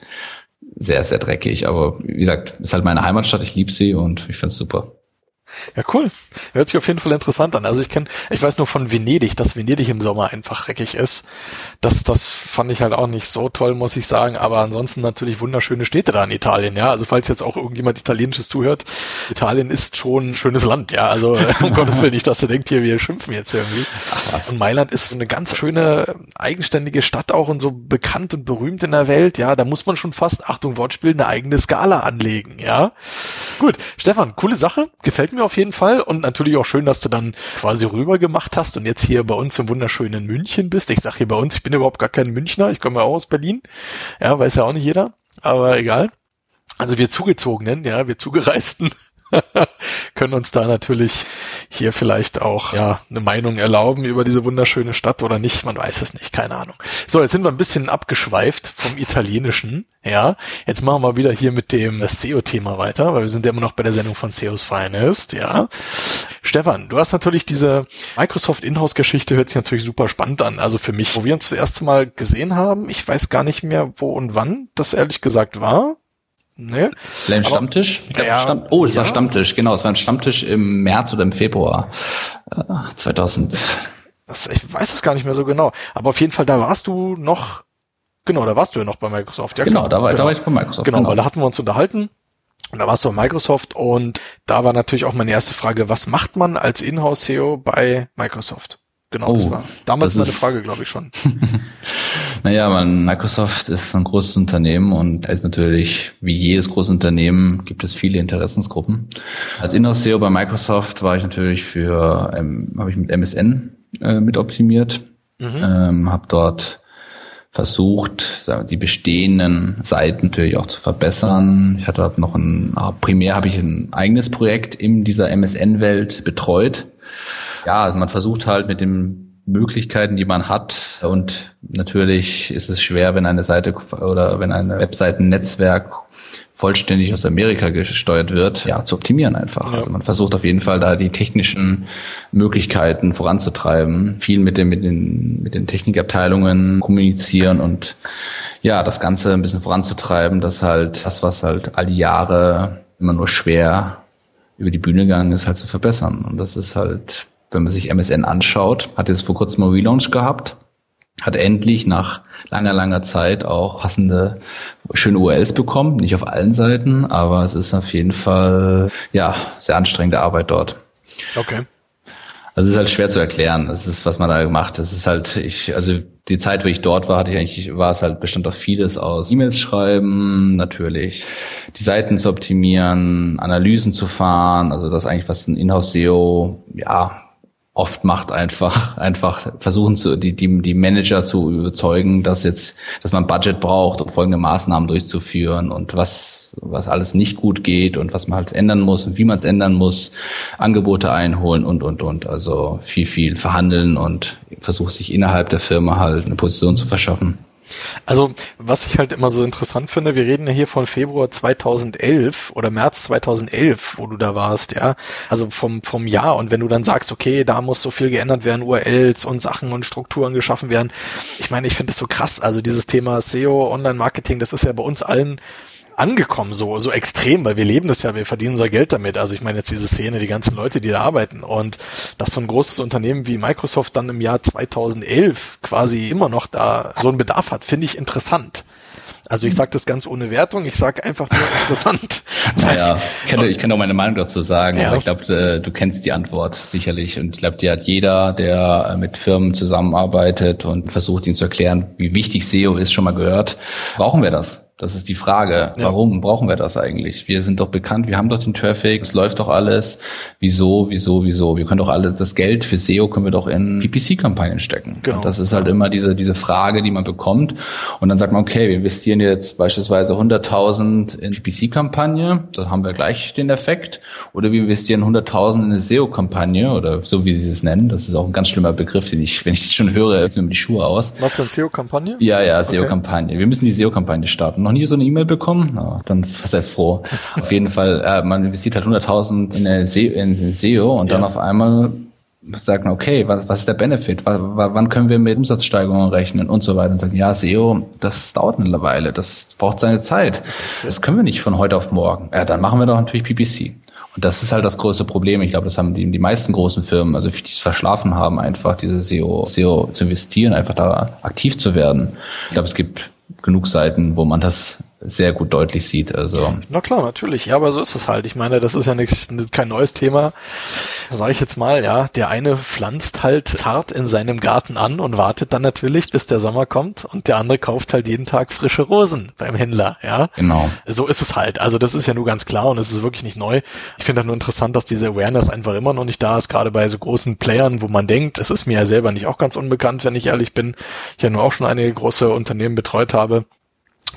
sehr, sehr dreckig. Aber wie gesagt, ist halt meine Heimatstadt, ich liebe sie und ich finde es super. Ja, cool. Hört sich auf jeden Fall interessant an. Also ich kenne, ich weiß nur von Venedig, dass Venedig im Sommer einfach dreckig ist. Das, das fand ich halt auch nicht so toll, muss ich sagen. Aber ansonsten natürlich wunderschöne Städte da in Italien, ja. Also falls jetzt auch irgendjemand Italienisches zuhört, Italien ist schon ein schönes Land, ja. Also um Gottes Willen nicht, dass ihr denkt, hier, wir schimpfen jetzt irgendwie. Ach, und Mailand ist eine ganz schöne, eigenständige Stadt auch und so bekannt und berühmt in der Welt, ja. Da muss man schon fast, Achtung, Wortspiel, eine eigene Skala anlegen, ja. Gut, Stefan, coole Sache. Gefällt mir auf jeden Fall. Und natürlich auch schön, dass du dann quasi rüber gemacht hast und jetzt hier bei uns im wunderschönen München bist. Ich sag hier bei uns, ich bin überhaupt gar kein Münchner. Ich komme ja auch aus Berlin. Ja, weiß ja auch nicht jeder. Aber egal. Also wir Zugezogenen, ja, wir Zugereisten können uns da natürlich hier vielleicht auch ja eine Meinung erlauben über diese wunderschöne Stadt oder nicht, man weiß es nicht, keine Ahnung. So, jetzt sind wir ein bisschen abgeschweift vom Italienischen, ja. Jetzt machen wir wieder hier mit dem SEO-Thema weiter, weil wir sind ja immer noch bei der Sendung von SEOs Finest, ja. Stefan, du hast natürlich diese Microsoft Inhouse-Geschichte, hört sich natürlich super spannend an. Also für mich, wo wir uns das erste Mal gesehen haben, ich weiß gar nicht mehr, wo und wann das ehrlich gesagt war. Nee. Vielleicht Stammtisch? Ich glaub, ja, Stamm oh, das ja. war Stammtisch, genau. Es war ein Stammtisch im März oder im Februar äh, 2000. Das, ich weiß es gar nicht mehr so genau. Aber auf jeden Fall, da warst du noch, genau, da warst du ja noch bei Microsoft. Ja, genau, klar. da war, genau. da war ich bei Microsoft. Genau, genau, weil da hatten wir uns unterhalten. Und da warst du bei Microsoft und da war natürlich auch meine erste Frage, was macht man als Inhouse-SEO bei Microsoft? Genau, oh, das war damals das meine Frage, glaube ich schon. naja, man, Microsoft ist ein großes Unternehmen und als natürlich wie jedes großes Unternehmen gibt es viele Interessensgruppen. Als Inhouse-SEO bei Microsoft war ich natürlich für, ähm, habe ich mit MSN äh, mit optimiert, mhm. ähm, habe dort versucht, die bestehenden Seiten natürlich auch zu verbessern. Ich hatte noch ein, primär habe ich ein eigenes Projekt in dieser MSN-Welt betreut ja, man versucht halt mit den Möglichkeiten, die man hat. Und natürlich ist es schwer, wenn eine Seite oder wenn ein Webseitennetzwerk vollständig aus Amerika gesteuert wird, ja, zu optimieren einfach. Ja. Also man versucht auf jeden Fall da die technischen Möglichkeiten voranzutreiben, viel mit den, mit den, mit den Technikabteilungen kommunizieren und ja, das Ganze ein bisschen voranzutreiben, dass halt das, was halt all die Jahre immer nur schwer über die Bühne gegangen ist, halt zu verbessern. Und das ist halt wenn man sich MSN anschaut, hat jetzt vor kurzem mal Relaunch gehabt, hat endlich nach langer, langer Zeit auch passende, schöne URLs bekommen. Nicht auf allen Seiten, aber es ist auf jeden Fall, ja, sehr anstrengende Arbeit dort. Okay. Also es ist halt schwer zu erklären. Das ist, was man da gemacht. Das ist halt, ich, also die Zeit, wo ich dort war, hatte ich eigentlich, war es halt bestand auch vieles aus E-Mails schreiben, natürlich, die Seiten zu optimieren, Analysen zu fahren, also das eigentlich, was ein Inhouse-SEO, ja, oft macht einfach einfach versuchen zu die die die Manager zu überzeugen, dass jetzt dass man Budget braucht, um folgende Maßnahmen durchzuführen und was was alles nicht gut geht und was man halt ändern muss und wie man es ändern muss, Angebote einholen und und und also viel viel verhandeln und versucht sich innerhalb der Firma halt eine Position zu verschaffen. Also, was ich halt immer so interessant finde, wir reden ja hier von Februar 2011 oder März 2011, wo du da warst, ja. Also vom, vom Jahr. Und wenn du dann sagst, okay, da muss so viel geändert werden, URLs und Sachen und Strukturen geschaffen werden. Ich meine, ich finde das so krass. Also dieses Thema SEO, Online-Marketing, das ist ja bei uns allen angekommen, so, so extrem, weil wir leben das ja, wir verdienen unser Geld damit. Also ich meine jetzt diese Szene, die ganzen Leute, die da arbeiten und dass so ein großes Unternehmen wie Microsoft dann im Jahr 2011 quasi immer noch da so einen Bedarf hat, finde ich interessant. Also ich sage das ganz ohne Wertung, ich sage einfach nur interessant. naja, ich kann, ich kann auch meine Meinung dazu sagen, ja. aber ich glaube, äh, du kennst die Antwort sicherlich und ich glaube, die hat jeder, der mit Firmen zusammenarbeitet und versucht ihnen zu erklären, wie wichtig SEO ist, schon mal gehört. Brauchen wir das? Das ist die Frage. Ja. Warum brauchen wir das eigentlich? Wir sind doch bekannt, wir haben doch den Traffic, es läuft doch alles. Wieso, wieso, wieso? Wir können doch alles, das Geld für SEO können wir doch in PPC-Kampagnen stecken. Genau. Und das ist halt immer diese, diese Frage, die man bekommt. Und dann sagt man, okay, wir investieren jetzt beispielsweise 100.000 in PPC-Kampagne, da haben wir gleich den Effekt. Oder wir investieren 100.000 in eine SEO-Kampagne oder so, wie sie es nennen. Das ist auch ein ganz schlimmer Begriff, den ich, wenn ich den schon höre, ziehen mir die Schuhe aus. Was denn SEO-Kampagne? Ja, ja, SEO-Kampagne. Wir müssen die SEO-Kampagne starten nie so eine E-Mail bekommen? Oh, dann sei froh. auf jeden Fall, äh, man investiert halt 100.000 in, eine SEO, in SEO und ja. dann auf einmal sagt man, okay, was, was ist der Benefit? W wann können wir mit Umsatzsteigerungen rechnen und so weiter? Und sagen, ja, SEO, das dauert eine Weile, das braucht seine Zeit. Das können wir nicht von heute auf morgen. Ja, dann machen wir doch natürlich PPC. Und das ist halt das große Problem. Ich glaube, das haben die, die meisten großen Firmen, also die es verschlafen haben, einfach diese SEO, SEO zu investieren, einfach da aktiv zu werden. Ich glaube, es gibt genug Seiten, wo man das sehr gut deutlich sieht. Also na klar, natürlich. Ja, aber so ist es halt. Ich meine, das ist ja nichts, kein neues Thema. Sage ich jetzt mal, ja, der eine pflanzt halt zart in seinem Garten an und wartet dann natürlich, bis der Sommer kommt und der andere kauft halt jeden Tag frische Rosen beim Händler, ja. Genau. So ist es halt. Also das ist ja nur ganz klar und es ist wirklich nicht neu. Ich finde halt nur interessant, dass diese Awareness einfach immer noch nicht da ist, gerade bei so großen Playern, wo man denkt, es ist mir ja selber nicht auch ganz unbekannt, wenn ich ehrlich bin. Ich ja nur auch schon einige große Unternehmen betreut habe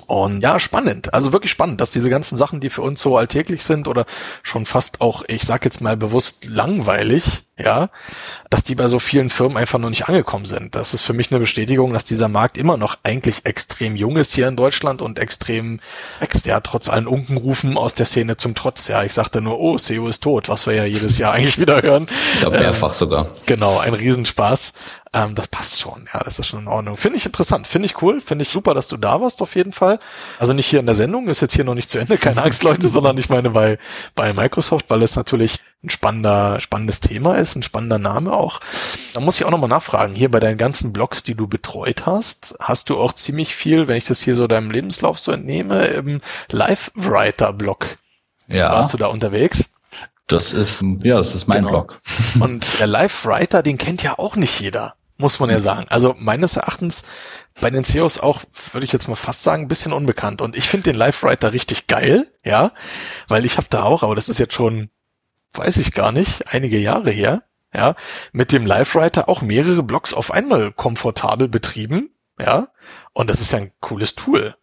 und ja, spannend. Also wirklich spannend, dass diese ganzen Sachen, die für uns so alltäglich sind oder schon fast auch, ich sag jetzt mal bewusst langweilig, ja, dass die bei so vielen Firmen einfach noch nicht angekommen sind. Das ist für mich eine Bestätigung, dass dieser Markt immer noch eigentlich extrem jung ist hier in Deutschland und extrem wächst, ja, trotz allen Unkenrufen aus der Szene zum Trotz. Ja, ich sagte nur, oh, SEO ist tot, was wir ja jedes Jahr eigentlich wieder hören. Ich glaube mehrfach ähm, sogar. Genau, ein Riesenspaß. Ähm, das passt schon, ja, das ist schon in Ordnung. Finde ich interessant, finde ich cool, finde ich super, dass du da warst auf jeden Fall. Also nicht hier in der Sendung, ist jetzt hier noch nicht zu Ende, keine Angst, Leute, sondern ich meine bei, bei Microsoft, weil es natürlich ein spannender, spannendes Thema ist, ein spannender Name auch. Da muss ich auch nochmal nachfragen, hier bei deinen ganzen Blogs, die du betreut hast, hast du auch ziemlich viel, wenn ich das hier so deinem Lebenslauf so entnehme, im Live-Writer-Blog. Ja. Warst du da unterwegs? Das ist, ja, das ist mein genau. Blog. Und der Live-Writer, den kennt ja auch nicht jeder, muss man ja sagen. Also meines Erachtens bei den CEOs auch, würde ich jetzt mal fast sagen, ein bisschen unbekannt. Und ich finde den Live-Writer richtig geil, ja, weil ich habe da auch, aber das ist jetzt schon weiß ich gar nicht, einige Jahre her, ja, mit dem Live-Writer auch mehrere Blogs auf einmal komfortabel betrieben, ja, und das ist ja ein cooles Tool.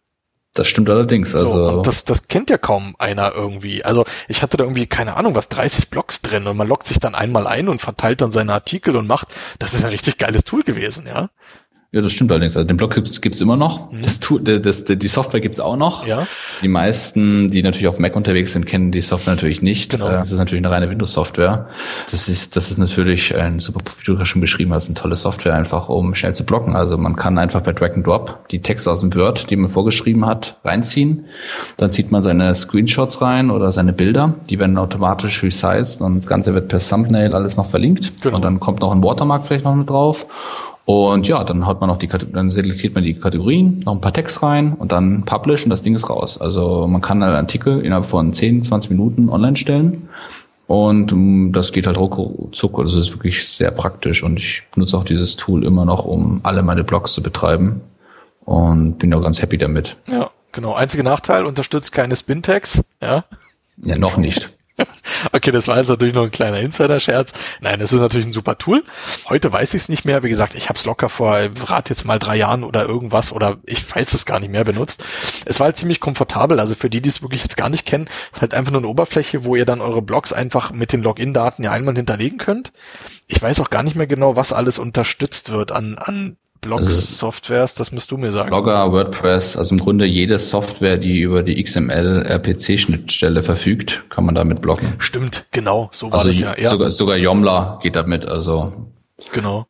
Das stimmt allerdings. Also so, das, das kennt ja kaum einer irgendwie. Also ich hatte da irgendwie, keine Ahnung, was 30 Blogs drin und man loggt sich dann einmal ein und verteilt dann seine Artikel und macht. Das ist ein richtig geiles Tool gewesen, ja. Ja, das stimmt allerdings. Also den Blog gibt's gibt's immer noch. Mhm. Das, das, das, die Software gibt's auch noch. Ja. Die meisten, die natürlich auf Mac unterwegs sind, kennen die Software natürlich nicht. Genau. Das ist natürlich eine reine Windows-Software. Das ist, das ist natürlich ein super, wie du schon beschrieben hast, eine tolle Software einfach, um schnell zu blocken. Also man kann einfach per Drag and Drop die Texte aus dem Word, die man vorgeschrieben hat, reinziehen. Dann zieht man seine Screenshots rein oder seine Bilder. Die werden automatisch resized und das Ganze wird per Thumbnail alles noch verlinkt. Genau. Und dann kommt noch ein Watermark vielleicht noch mit drauf. Und ja, dann hat man noch die, dann selektiert man die Kategorien, noch ein paar Text rein und dann Publish und das Ding ist raus. Also man kann einen Artikel innerhalb von 10, 20 Minuten online stellen und um, das geht halt ruckzuck. Also das ist wirklich sehr praktisch und ich benutze auch dieses Tool immer noch, um alle meine Blogs zu betreiben und bin auch ganz happy damit. Ja, genau. Einziger Nachteil, unterstützt keine Spin-Tags, ja. Ja, noch nicht. Okay, das war jetzt natürlich noch ein kleiner Insider-Scherz. Nein, das ist natürlich ein super Tool. Heute weiß ich es nicht mehr. Wie gesagt, ich habe es locker vor, rat jetzt mal drei Jahren oder irgendwas oder ich weiß es gar nicht mehr benutzt. Es war halt ziemlich komfortabel. Also für die, die es wirklich jetzt gar nicht kennen, ist halt einfach nur eine Oberfläche, wo ihr dann eure Blogs einfach mit den Login-Daten ja einmal hinterlegen könnt. Ich weiß auch gar nicht mehr genau, was alles unterstützt wird an, an Blog-Softwares, das musst du mir sagen. Blogger, WordPress, also im Grunde jede Software, die über die XML-RPC-Schnittstelle verfügt, kann man damit bloggen. Stimmt, genau, so war also das ja. ja. Sogar, sogar Yomla geht damit, also. Genau.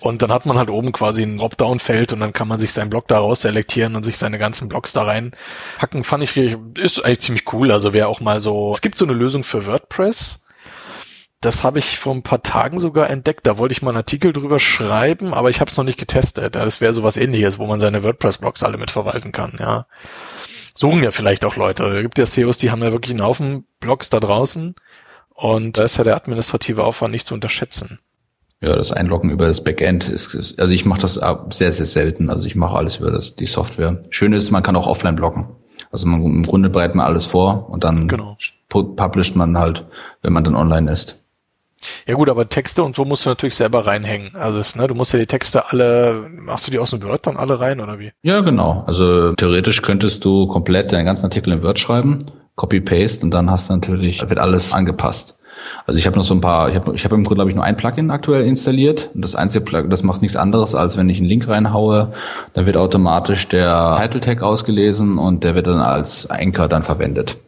Und dann hat man halt oben quasi ein Dropdown-Feld und dann kann man sich seinen Blog daraus selektieren und sich seine ganzen Blogs da rein hacken. Fand ich, ist eigentlich ziemlich cool. Also wer auch mal so, es gibt so eine Lösung für WordPress das habe ich vor ein paar Tagen sogar entdeckt. Da wollte ich mal einen Artikel drüber schreiben, aber ich habe es noch nicht getestet. Das wäre sowas ähnliches, wo man seine WordPress-Blogs alle mit verwalten kann, ja. Suchen ja vielleicht auch Leute. Es gibt ja SEOs, die haben ja wirklich einen Haufen Blogs da draußen und da ist ja der administrative Aufwand nicht zu unterschätzen. Ja, das Einloggen über das Backend ist, ist also ich mache das sehr, sehr selten. Also ich mache alles über das, die Software. Schön ist, man kann auch offline blocken. Also man, im Grunde bereitet man alles vor und dann genau. publisht man halt, wenn man dann online ist. Ja gut, aber Texte und so musst du natürlich selber reinhängen. Also es, ne, du musst ja die Texte alle, machst du die aus dem Word dann alle rein oder wie? Ja, genau. Also theoretisch könntest du komplett deinen ganzen Artikel in Word schreiben, Copy-Paste und dann hast du natürlich, wird alles angepasst. Also ich habe noch so ein paar, ich habe ich hab im Grunde, glaube ich, nur ein Plugin aktuell installiert. Und das einzige Plugin, das macht nichts anderes, als wenn ich einen Link reinhaue, dann wird automatisch der Title Tag ausgelesen und der wird dann als Anchor dann verwendet.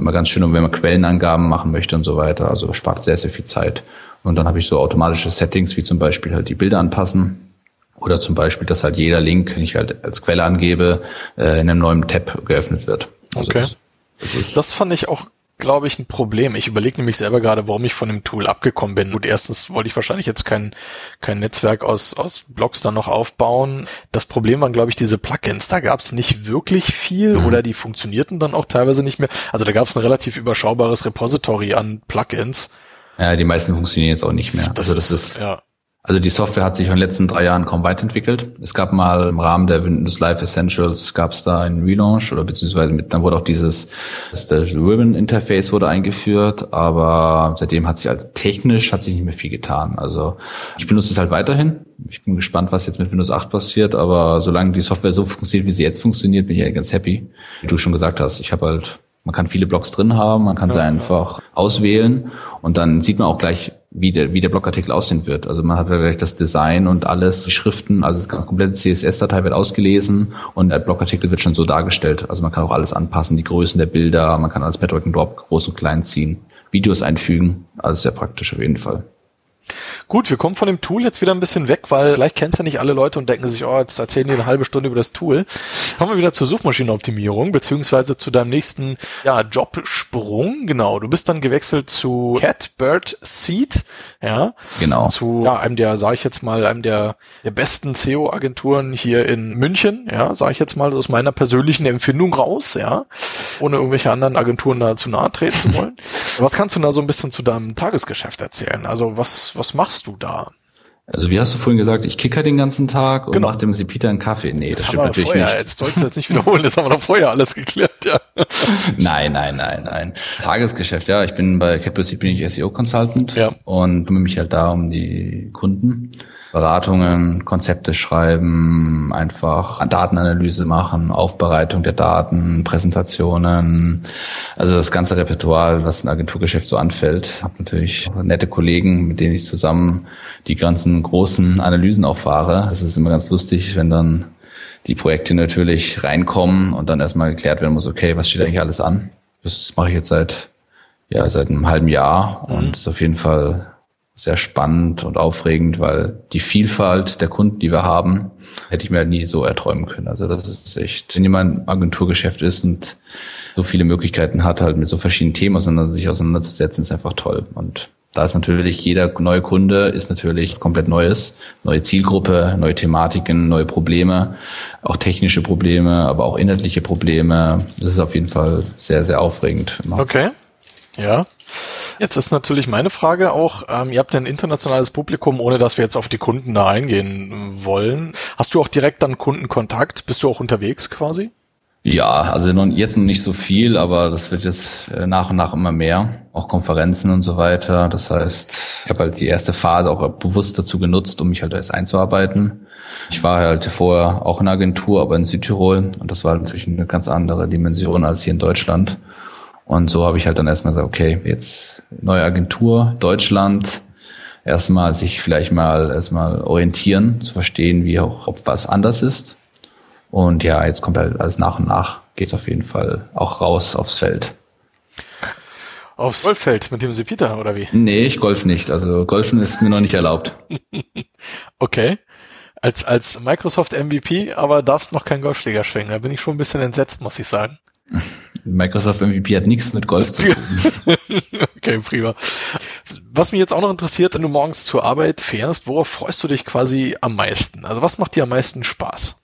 Immer ganz schön, wenn man Quellenangaben machen möchte und so weiter. Also spart sehr, sehr viel Zeit. Und dann habe ich so automatische Settings, wie zum Beispiel halt die Bilder anpassen. Oder zum Beispiel, dass halt jeder Link, den ich halt als Quelle angebe, äh, in einem neuen Tab geöffnet wird. Also okay. Das, das, das fand ich auch glaube ich, ein Problem. Ich überlege nämlich selber gerade, warum ich von dem Tool abgekommen bin. Gut, erstens wollte ich wahrscheinlich jetzt kein, kein Netzwerk aus, aus Blogs dann noch aufbauen. Das Problem waren, glaube ich, diese Plugins. Da gab es nicht wirklich viel mhm. oder die funktionierten dann auch teilweise nicht mehr. Also da gab es ein relativ überschaubares Repository an Plugins. Ja, die meisten funktionieren jetzt auch nicht mehr. Das also das ist, ist ja. Also die Software hat sich in den letzten drei Jahren kaum weiterentwickelt. Es gab mal im Rahmen der Windows Live Essentials gab es da einen Relaunch oder beziehungsweise mit, dann wurde auch dieses das Ribbon Interface wurde eingeführt, aber seitdem hat sich also technisch hat sich nicht mehr viel getan. Also ich benutze es halt weiterhin. Ich bin gespannt, was jetzt mit Windows 8 passiert, aber solange die Software so funktioniert, wie sie jetzt funktioniert, bin ich ja ganz happy. Wie du schon gesagt hast, ich habe halt man kann viele Blogs drin haben, man kann ja, sie einfach ja. auswählen und dann sieht man auch gleich, wie der, wie der Blogartikel aussehen wird. Also man hat ja gleich das Design und alles, die Schriften, also das komplette CSS-Datei wird ausgelesen und der Blogartikel wird schon so dargestellt. Also man kann auch alles anpassen, die Größen der Bilder, man kann alles per Drag and Drop groß und klein ziehen, Videos einfügen, also sehr praktisch auf jeden Fall. Gut, wir kommen von dem Tool jetzt wieder ein bisschen weg, weil vielleicht kennen es ja nicht alle Leute und denken sich, oh, jetzt erzählen die eine halbe Stunde über das Tool. Kommen wir wieder zur Suchmaschinenoptimierung, beziehungsweise zu deinem nächsten ja, Jobsprung. Genau, du bist dann gewechselt zu Catbird Seed, ja. Genau. Zu ja, einem der, sage ich jetzt mal, einem der, der besten SEO-Agenturen hier in München, ja, sage ich jetzt mal aus meiner persönlichen Empfindung raus, ja, ohne irgendwelche anderen Agenturen da zu nahe treten zu wollen. was kannst du da so ein bisschen zu deinem Tagesgeschäft erzählen? Also was, was machst du da? Also wie hast du vorhin gesagt, ich kicker den ganzen Tag und genau. mach dem Peter einen Kaffee. Nee, das, das stimmt natürlich vorher, nicht. Jetzt sollst du jetzt nicht wiederholen, das haben wir doch vorher alles geklärt, ja. nein, nein, nein, nein. Tagesgeschäft, ja. Ich bin bei Capital bin ich SEO Consultant ja. und kümmere mich halt da um die Kunden. Beratungen, Konzepte schreiben, einfach Datenanalyse machen, Aufbereitung der Daten, Präsentationen, also das ganze Repertoire, was ein Agenturgeschäft so anfällt. Hab natürlich nette Kollegen, mit denen ich zusammen die ganzen großen Analysen auch fahre. Es ist immer ganz lustig, wenn dann die Projekte natürlich reinkommen und dann erstmal geklärt werden muss, okay, was steht eigentlich alles an? Das mache ich jetzt seit ja seit einem halben Jahr und mhm. ist auf jeden Fall sehr spannend und aufregend, weil die Vielfalt der Kunden, die wir haben, hätte ich mir nie so erträumen können. Also das ist echt, wenn jemand Agenturgeschäft ist und so viele Möglichkeiten hat, halt mit so verschiedenen Themen auseinander, sich auseinanderzusetzen, ist einfach toll. Und da ist natürlich jeder neue Kunde ist natürlich was komplett Neues, neue Zielgruppe, neue Thematiken, neue Probleme, auch technische Probleme, aber auch inhaltliche Probleme. Das ist auf jeden Fall sehr, sehr aufregend. Okay. Ja. Jetzt ist natürlich meine Frage auch, ähm, ihr habt ein internationales Publikum, ohne dass wir jetzt auf die Kunden da eingehen wollen. Hast du auch direkt dann Kundenkontakt? Bist du auch unterwegs quasi? Ja, also jetzt noch nicht so viel, aber das wird jetzt äh, nach und nach immer mehr. Auch Konferenzen und so weiter. Das heißt, ich habe halt die erste Phase auch bewusst dazu genutzt, um mich halt erst einzuarbeiten. Ich war halt vorher auch in einer Agentur, aber in Südtirol. Und das war natürlich eine ganz andere Dimension als hier in Deutschland. Und so habe ich halt dann erstmal gesagt, okay, jetzt neue Agentur, Deutschland, erstmal sich vielleicht mal erstmal orientieren, zu verstehen, wie auch, ob was anders ist. Und ja, jetzt kommt halt alles nach und nach, geht's auf jeden Fall auch raus aufs Feld. Aufs Golffeld mit dem Sepita, oder wie? Nee, ich golf nicht. Also Golfen ist mir noch nicht erlaubt. okay. Als, als Microsoft MVP, aber darfst noch keinen Golfschläger schwingen. Da bin ich schon ein bisschen entsetzt, muss ich sagen. Microsoft MVP hat nichts mit Golf zu tun. okay, prima. Was mich jetzt auch noch interessiert, wenn du morgens zur Arbeit fährst, worauf freust du dich quasi am meisten? Also was macht dir am meisten Spaß?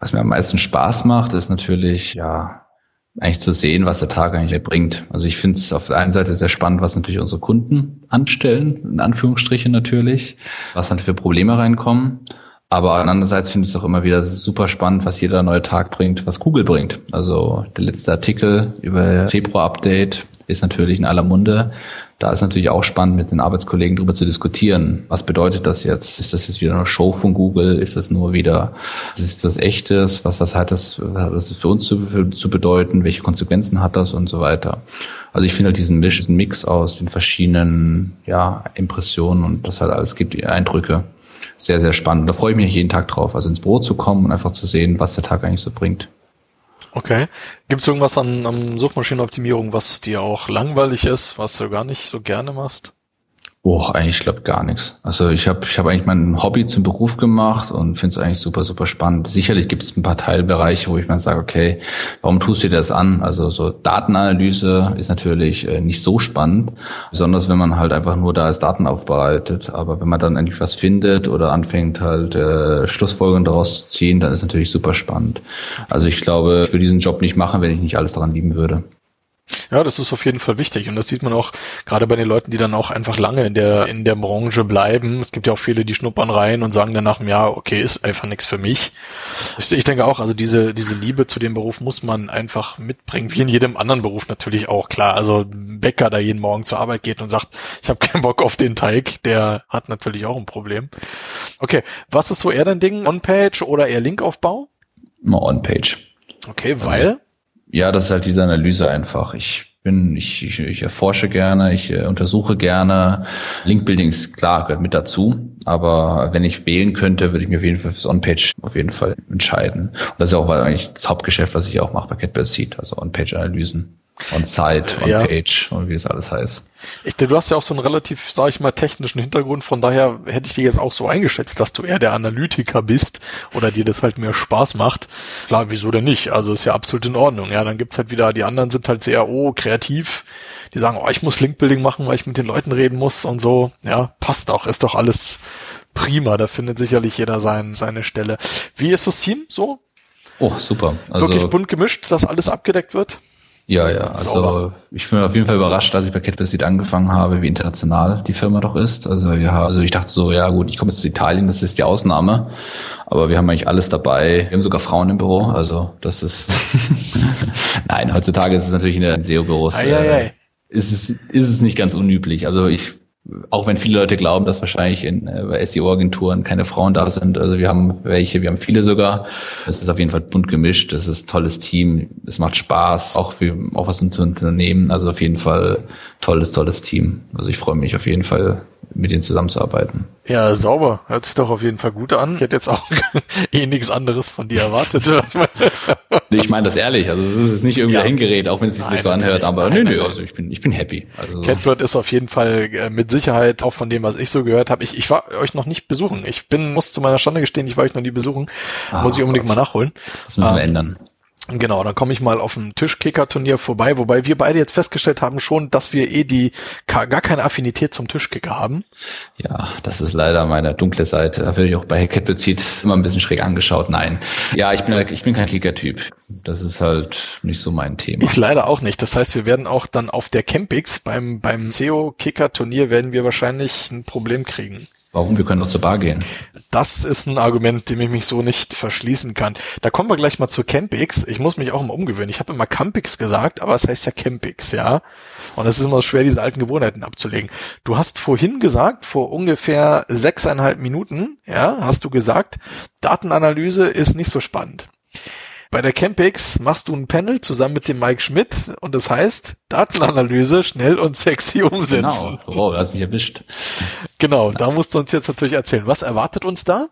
Was mir am meisten Spaß macht, ist natürlich, ja, eigentlich zu sehen, was der Tag eigentlich bringt. Also ich finde es auf der einen Seite sehr spannend, was natürlich unsere Kunden anstellen, in Anführungsstrichen natürlich, was dann für Probleme reinkommen. Aber andererseits finde ich es auch immer wieder super spannend, was jeder neue Tag bringt, was Google bringt. Also der letzte Artikel über Februar-Update ist natürlich in aller Munde. Da ist natürlich auch spannend, mit den Arbeitskollegen darüber zu diskutieren. Was bedeutet das jetzt? Ist das jetzt wieder eine Show von Google? Ist das nur wieder, ist das echtes? Was, was hat das, was hat das für uns zu, für, zu bedeuten? Welche Konsequenzen hat das und so weiter? Also ich finde halt diesen Mix, aus den verschiedenen, ja, Impressionen und das halt alles gibt, die Eindrücke sehr, sehr spannend. Da freue ich mich jeden Tag drauf, also ins Büro zu kommen und einfach zu sehen, was der Tag eigentlich so bringt. Okay. Gibt es irgendwas an, an Suchmaschinenoptimierung, was dir auch langweilig ist, was du gar nicht so gerne machst? Oh, eigentlich glaube gar nichts. Also ich habe ich hab eigentlich mein Hobby zum Beruf gemacht und finde es eigentlich super, super spannend. Sicherlich gibt es ein paar Teilbereiche, wo ich mir sage, okay, warum tust du dir das an? Also so Datenanalyse ist natürlich äh, nicht so spannend, besonders wenn man halt einfach nur da als Daten aufbereitet. Aber wenn man dann endlich was findet oder anfängt halt äh, Schlussfolgerungen daraus zu ziehen, dann ist natürlich super spannend. Also ich glaube, ich würde diesen Job nicht machen, wenn ich nicht alles daran lieben würde. Ja, das ist auf jeden Fall wichtig und das sieht man auch gerade bei den Leuten, die dann auch einfach lange in der in der Branche bleiben. Es gibt ja auch viele, die schnuppern rein und sagen dann nach einem Jahr, okay, ist einfach nichts für mich. Ich, denke auch, also diese diese Liebe zu dem Beruf muss man einfach mitbringen, wie in jedem anderen Beruf natürlich auch klar. Also ein Bäcker, der jeden Morgen zur Arbeit geht und sagt, ich habe keinen Bock auf den Teig, der hat natürlich auch ein Problem. Okay, was ist so eher dein Ding? On-Page oder eher Linkaufbau? On-Page. Okay, weil? Ja, das ist halt diese Analyse einfach. Ich bin, ich, ich, ich erforsche gerne, ich äh, untersuche gerne. Linkbuilding ist klar, gehört mit dazu. Aber wenn ich wählen könnte, würde ich mir auf jeden Fall fürs On-Page auf jeden Fall entscheiden. Und das ist auch eigentlich das Hauptgeschäft, was ich auch mache bei CatBird Seed, also On-Page-Analysen. On-Site, On-Page ja. und wie es alles heißt. Ich, du hast ja auch so einen relativ, sag ich mal, technischen Hintergrund, von daher hätte ich dir jetzt auch so eingeschätzt, dass du eher der Analytiker bist oder dir das halt mehr Spaß macht. Klar, wieso denn nicht? Also ist ja absolut in Ordnung. Ja, dann gibt's halt wieder, die anderen sind halt sehr, oh, kreativ. Die sagen, oh, ich muss Linkbuilding machen, weil ich mit den Leuten reden muss und so. Ja, passt auch, ist doch alles prima. Da findet sicherlich jeder sein, seine Stelle. Wie ist das Team so? Oh, super. Also, Wirklich bunt gemischt, dass alles abgedeckt wird? Ja, ja. Also Sauber. ich bin auf jeden Fall überrascht, als ich bei Cat angefangen habe, wie international die Firma doch ist. Also ja, also ich dachte so, ja gut, ich komme jetzt zu Italien, das ist die Ausnahme. Aber wir haben eigentlich alles dabei. Wir haben sogar Frauen im Büro. Also das ist Nein, heutzutage ist es natürlich in den SEO-Büros. Äh, ist es, ist es nicht ganz unüblich. Also ich auch wenn viele Leute glauben, dass wahrscheinlich in, äh, bei SEO-Agenturen keine Frauen da sind. Also wir haben welche, wir haben viele sogar. Es ist auf jeden Fall bunt gemischt. Es ist tolles Team. Es macht Spaß, auch, für, auch was zu unternehmen. Also auf jeden Fall tolles, tolles Team. Also ich freue mich auf jeden Fall mit denen zusammenzuarbeiten. Ja, sauber. Hört sich doch auf jeden Fall gut an. Ich hätte jetzt auch eh nichts anderes von dir erwartet. ich meine das ehrlich. Also es ist nicht irgendwie ja. hingerät, auch wenn es sich nicht so anhört. Aber nein, nö, nö, also ich bin, ich bin happy. Also Catbird ist auf jeden Fall äh, mit Sicherheit auch von dem, was ich so gehört habe. Ich, ich war euch noch nicht besuchen. Ich bin, muss zu meiner Schande gestehen, ich war euch noch nie besuchen. Ah, muss ich unbedingt Gott. mal nachholen. Das müssen wir ähm, ändern. Genau, dann komme ich mal auf dem Tischkicker-Turnier vorbei, wobei wir beide jetzt festgestellt haben schon, dass wir eh die gar keine Affinität zum Tischkicker haben. Ja, das ist leider meine dunkle Seite. Da werde ich auch bei Hackett bezieht immer ein bisschen schräg angeschaut. Nein. Ja, ich bin ich bin kein Kicker-Typ. Das ist halt nicht so mein Thema. Ich leider auch nicht. Das heißt, wir werden auch dann auf der Campix beim beim CEO Kicker Turnier werden wir wahrscheinlich ein Problem kriegen. Warum? Wir können doch zur Bar gehen. Das ist ein Argument, dem ich mich so nicht verschließen kann. Da kommen wir gleich mal zu Campix. Ich muss mich auch immer umgewöhnen. Ich habe immer Campix gesagt, aber es heißt ja Campix, ja. Und es ist immer schwer, diese alten Gewohnheiten abzulegen. Du hast vorhin gesagt, vor ungefähr sechseinhalb Minuten, ja, hast du gesagt, Datenanalyse ist nicht so spannend. Bei der Campix machst du ein Panel zusammen mit dem Mike Schmidt und das heißt Datenanalyse schnell und sexy umsetzen. Genau, wow, du hast mich erwischt. Genau, da musst du uns jetzt natürlich erzählen. Was erwartet uns da?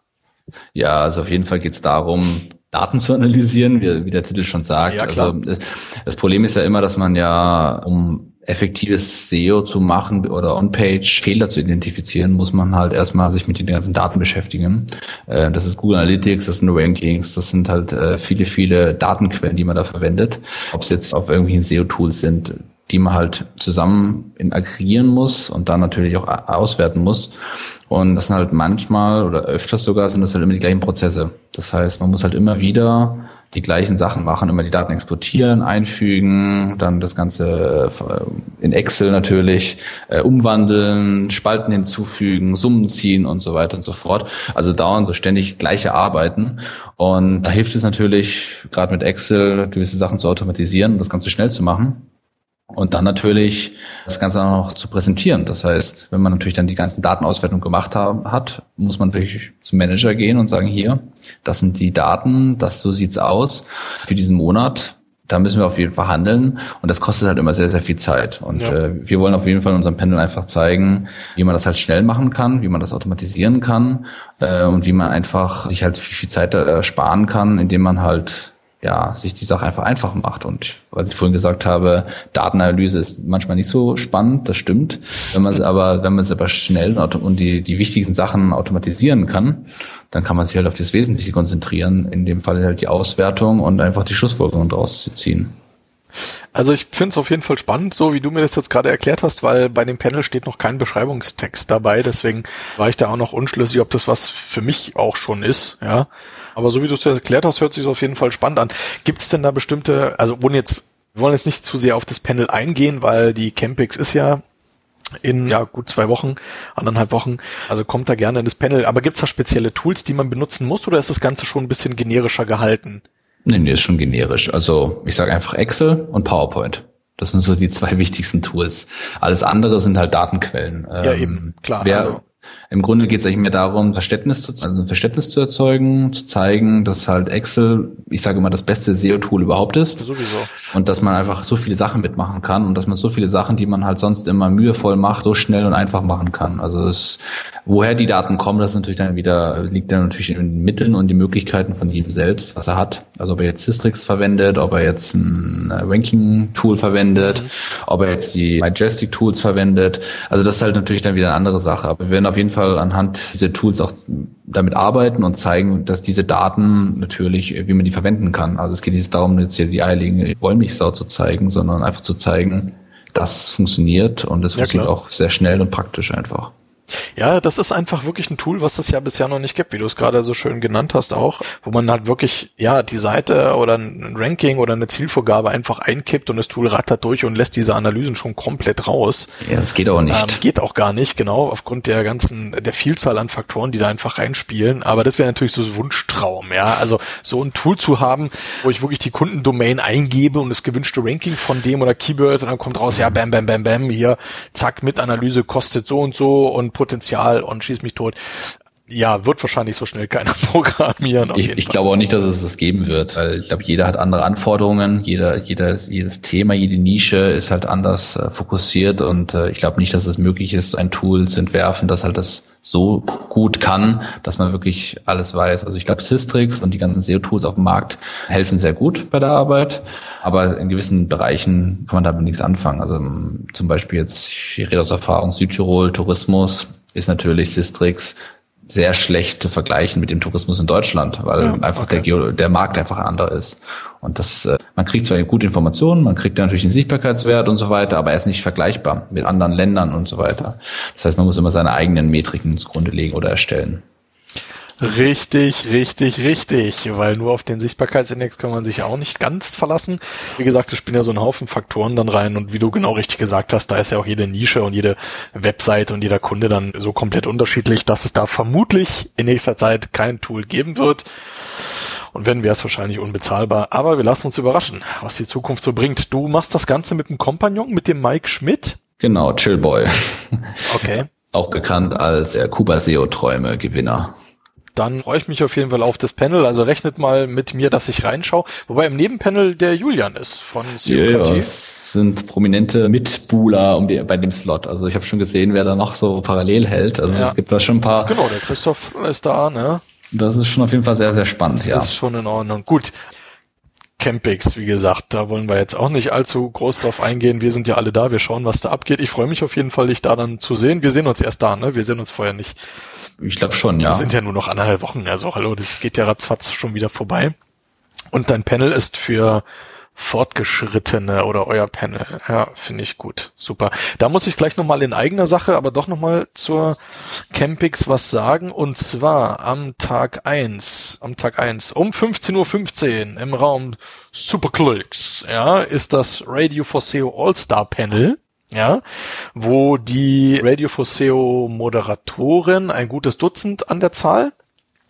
Ja, also auf jeden Fall geht es darum, Daten zu analysieren, wie, wie der Titel schon sagt. Ja, klar. Also das Problem ist ja immer, dass man ja, um effektives SEO zu machen oder On-Page Fehler zu identifizieren, muss man halt erstmal sich mit den ganzen Daten beschäftigen. Äh, das ist Google Analytics, das sind Rankings, das sind halt äh, viele, viele Datenquellen, die man da verwendet. Ob es jetzt auf irgendwelchen SEO-Tools sind, die man halt zusammen aggregieren muss und dann natürlich auch auswerten muss. Und das sind halt manchmal oder öfters sogar sind das halt immer die gleichen Prozesse. Das heißt, man muss halt immer wieder die gleichen Sachen machen, immer die Daten exportieren, einfügen, dann das Ganze äh, in Excel natürlich äh, umwandeln, Spalten hinzufügen, Summen ziehen und so weiter und so fort. Also dauern so ständig gleiche Arbeiten. Und da hilft es natürlich, gerade mit Excel, gewisse Sachen zu automatisieren und das Ganze schnell zu machen. Und dann natürlich das Ganze auch noch zu präsentieren. Das heißt, wenn man natürlich dann die ganzen Datenauswertungen gemacht hat, muss man natürlich zum Manager gehen und sagen, hier, das sind die Daten, das so sieht's aus für diesen Monat. Da müssen wir auf jeden Fall handeln und das kostet halt immer sehr, sehr viel Zeit. Und ja. äh, wir wollen auf jeden Fall in unserem Panel einfach zeigen, wie man das halt schnell machen kann, wie man das automatisieren kann äh, und wie man einfach sich halt viel, viel Zeit äh, sparen kann, indem man halt ja, sich die Sache einfach einfach macht. Und was ich vorhin gesagt habe, Datenanalyse ist manchmal nicht so spannend, das stimmt. Wenn man es aber, wenn man es aber schnell und die, die wichtigsten Sachen automatisieren kann, dann kann man sich halt auf das Wesentliche konzentrieren. In dem Fall halt die Auswertung und einfach die Schlussfolgerungen daraus ziehen. Also ich finde es auf jeden Fall spannend, so wie du mir das jetzt gerade erklärt hast, weil bei dem Panel steht noch kein Beschreibungstext dabei, deswegen war ich da auch noch unschlüssig, ob das was für mich auch schon ist, ja. Aber so wie du es erklärt hast, hört sich auf jeden Fall spannend an. Gibt es denn da bestimmte, also ohne jetzt, wir wollen jetzt nicht zu sehr auf das Panel eingehen, weil die Campix ist ja in ja gut zwei Wochen, anderthalb Wochen. Also kommt da gerne in das Panel. Aber gibt's da spezielle Tools, die man benutzen muss, oder ist das Ganze schon ein bisschen generischer gehalten? Nee, nee, ist schon generisch. Also ich sage einfach Excel und PowerPoint. Das sind so die zwei wichtigsten Tools. Alles andere sind halt Datenquellen. Ja, ähm, eben, klar. Wer, also im Grunde geht es eigentlich mehr darum, Verständnis zu, also Verständnis zu erzeugen, zu zeigen, dass halt Excel, ich sage immer, das beste SEO-Tool überhaupt ist. Sowieso. Und dass man einfach so viele Sachen mitmachen kann und dass man so viele Sachen, die man halt sonst immer mühevoll macht, so schnell und einfach machen kann. Also es, woher die Daten kommen, das ist natürlich dann wieder, liegt dann natürlich in den Mitteln und die Möglichkeiten von jedem selbst, was er hat. Also ob er jetzt Systrix verwendet, ob er jetzt ein Ranking-Tool verwendet, mhm. ob er jetzt die Majestic-Tools verwendet. Also das ist halt natürlich dann wieder eine andere Sache. Aber wir werden auf jeden Fall anhand dieser Tools auch damit arbeiten und zeigen, dass diese Daten natürlich, wie man die verwenden kann. Also es geht nicht darum, jetzt hier die eiligen Wollmilchsau zu zeigen, sondern einfach zu zeigen, das funktioniert und es ja, funktioniert klar. auch sehr schnell und praktisch einfach. Ja, das ist einfach wirklich ein Tool, was es ja bisher noch nicht gibt, wie du es gerade so schön genannt hast auch, wo man halt wirklich, ja, die Seite oder ein Ranking oder eine Zielvorgabe einfach einkippt und das Tool rattert durch und lässt diese Analysen schon komplett raus. Ja, das geht auch nicht. Ähm, geht auch gar nicht, genau, aufgrund der ganzen, der Vielzahl an Faktoren, die da einfach reinspielen. Aber das wäre natürlich so ein Wunschtraum, ja. Also so ein Tool zu haben, wo ich wirklich die Kundendomain eingebe und das gewünschte Ranking von dem oder Keyword und dann kommt raus, ja, bam, bam, bam, bam, hier, zack, mit Analyse kostet so und so und Potenzial und schieß mich tot. Ja, wird wahrscheinlich so schnell keiner programmieren. ich ich glaube auch nicht, dass es das geben wird, weil ich glaube, jeder hat andere Anforderungen, jeder, jeder, jedes Thema, jede Nische ist halt anders äh, fokussiert und äh, ich glaube nicht, dass es möglich ist, ein Tool zu entwerfen, das halt das so gut kann, dass man wirklich alles weiß. Also ich glaube, Systrix und die ganzen SEO-Tools auf dem Markt helfen sehr gut bei der Arbeit, aber in gewissen Bereichen kann man damit nichts anfangen. Also ähm, zum Beispiel jetzt, ich rede aus Erfahrung, Südtirol, Tourismus ist natürlich Systrix sehr schlecht zu vergleichen mit dem Tourismus in Deutschland, weil ja, einfach okay. der, Geo der Markt einfach ein anderer ist. Und das, äh, man kriegt zwar gute Informationen, man kriegt natürlich den Sichtbarkeitswert und so weiter, aber er ist nicht vergleichbar mit anderen Ländern und so weiter. Das heißt, man muss immer seine eigenen Metriken zugrunde legen oder erstellen. Richtig, richtig, richtig, weil nur auf den Sichtbarkeitsindex kann man sich auch nicht ganz verlassen. Wie gesagt, es spielen ja so einen Haufen Faktoren dann rein und wie du genau richtig gesagt hast, da ist ja auch jede Nische und jede Website und jeder Kunde dann so komplett unterschiedlich, dass es da vermutlich in nächster Zeit kein Tool geben wird. Und wenn wäre es wahrscheinlich unbezahlbar. Aber wir lassen uns überraschen, was die Zukunft so bringt. Du machst das Ganze mit dem Kompagnon, mit dem Mike Schmidt. Genau, Chillboy. Okay. Auch bekannt als der Kuba SEO Träume Gewinner dann freue ich mich auf jeden Fall auf das Panel. Also rechnet mal mit mir, dass ich reinschaue. Wobei im Nebenpanel der Julian ist von Syokratie. Ja, sind prominente Mitbuhler um die, bei dem Slot. Also ich habe schon gesehen, wer da noch so parallel hält. Also ja. es gibt da schon ein paar. Genau, der Christoph ist da, ne? Das ist schon auf jeden Fall sehr, sehr spannend, das ja. Das ist schon in Ordnung. Gut. Campix, wie gesagt, da wollen wir jetzt auch nicht allzu groß drauf eingehen. Wir sind ja alle da, wir schauen, was da abgeht. Ich freue mich auf jeden Fall, dich da dann zu sehen. Wir sehen uns erst da, ne? Wir sehen uns vorher nicht. Ich glaube schon, ja. Das sind ja nur noch anderthalb Wochen. Also hallo, das geht ja ratzfatz schon wieder vorbei. Und dein Panel ist für Fortgeschrittene oder euer Panel. Ja, finde ich gut. Super. Da muss ich gleich nochmal in eigener Sache, aber doch nochmal zur Campix was sagen. Und zwar am Tag eins, am Tag eins um 15.15 Uhr im Raum Superclicks, ja, ist das Radio for SEO All-Star Panel ja, wo die Radio for SEO Moderatoren, ein gutes Dutzend an der Zahl,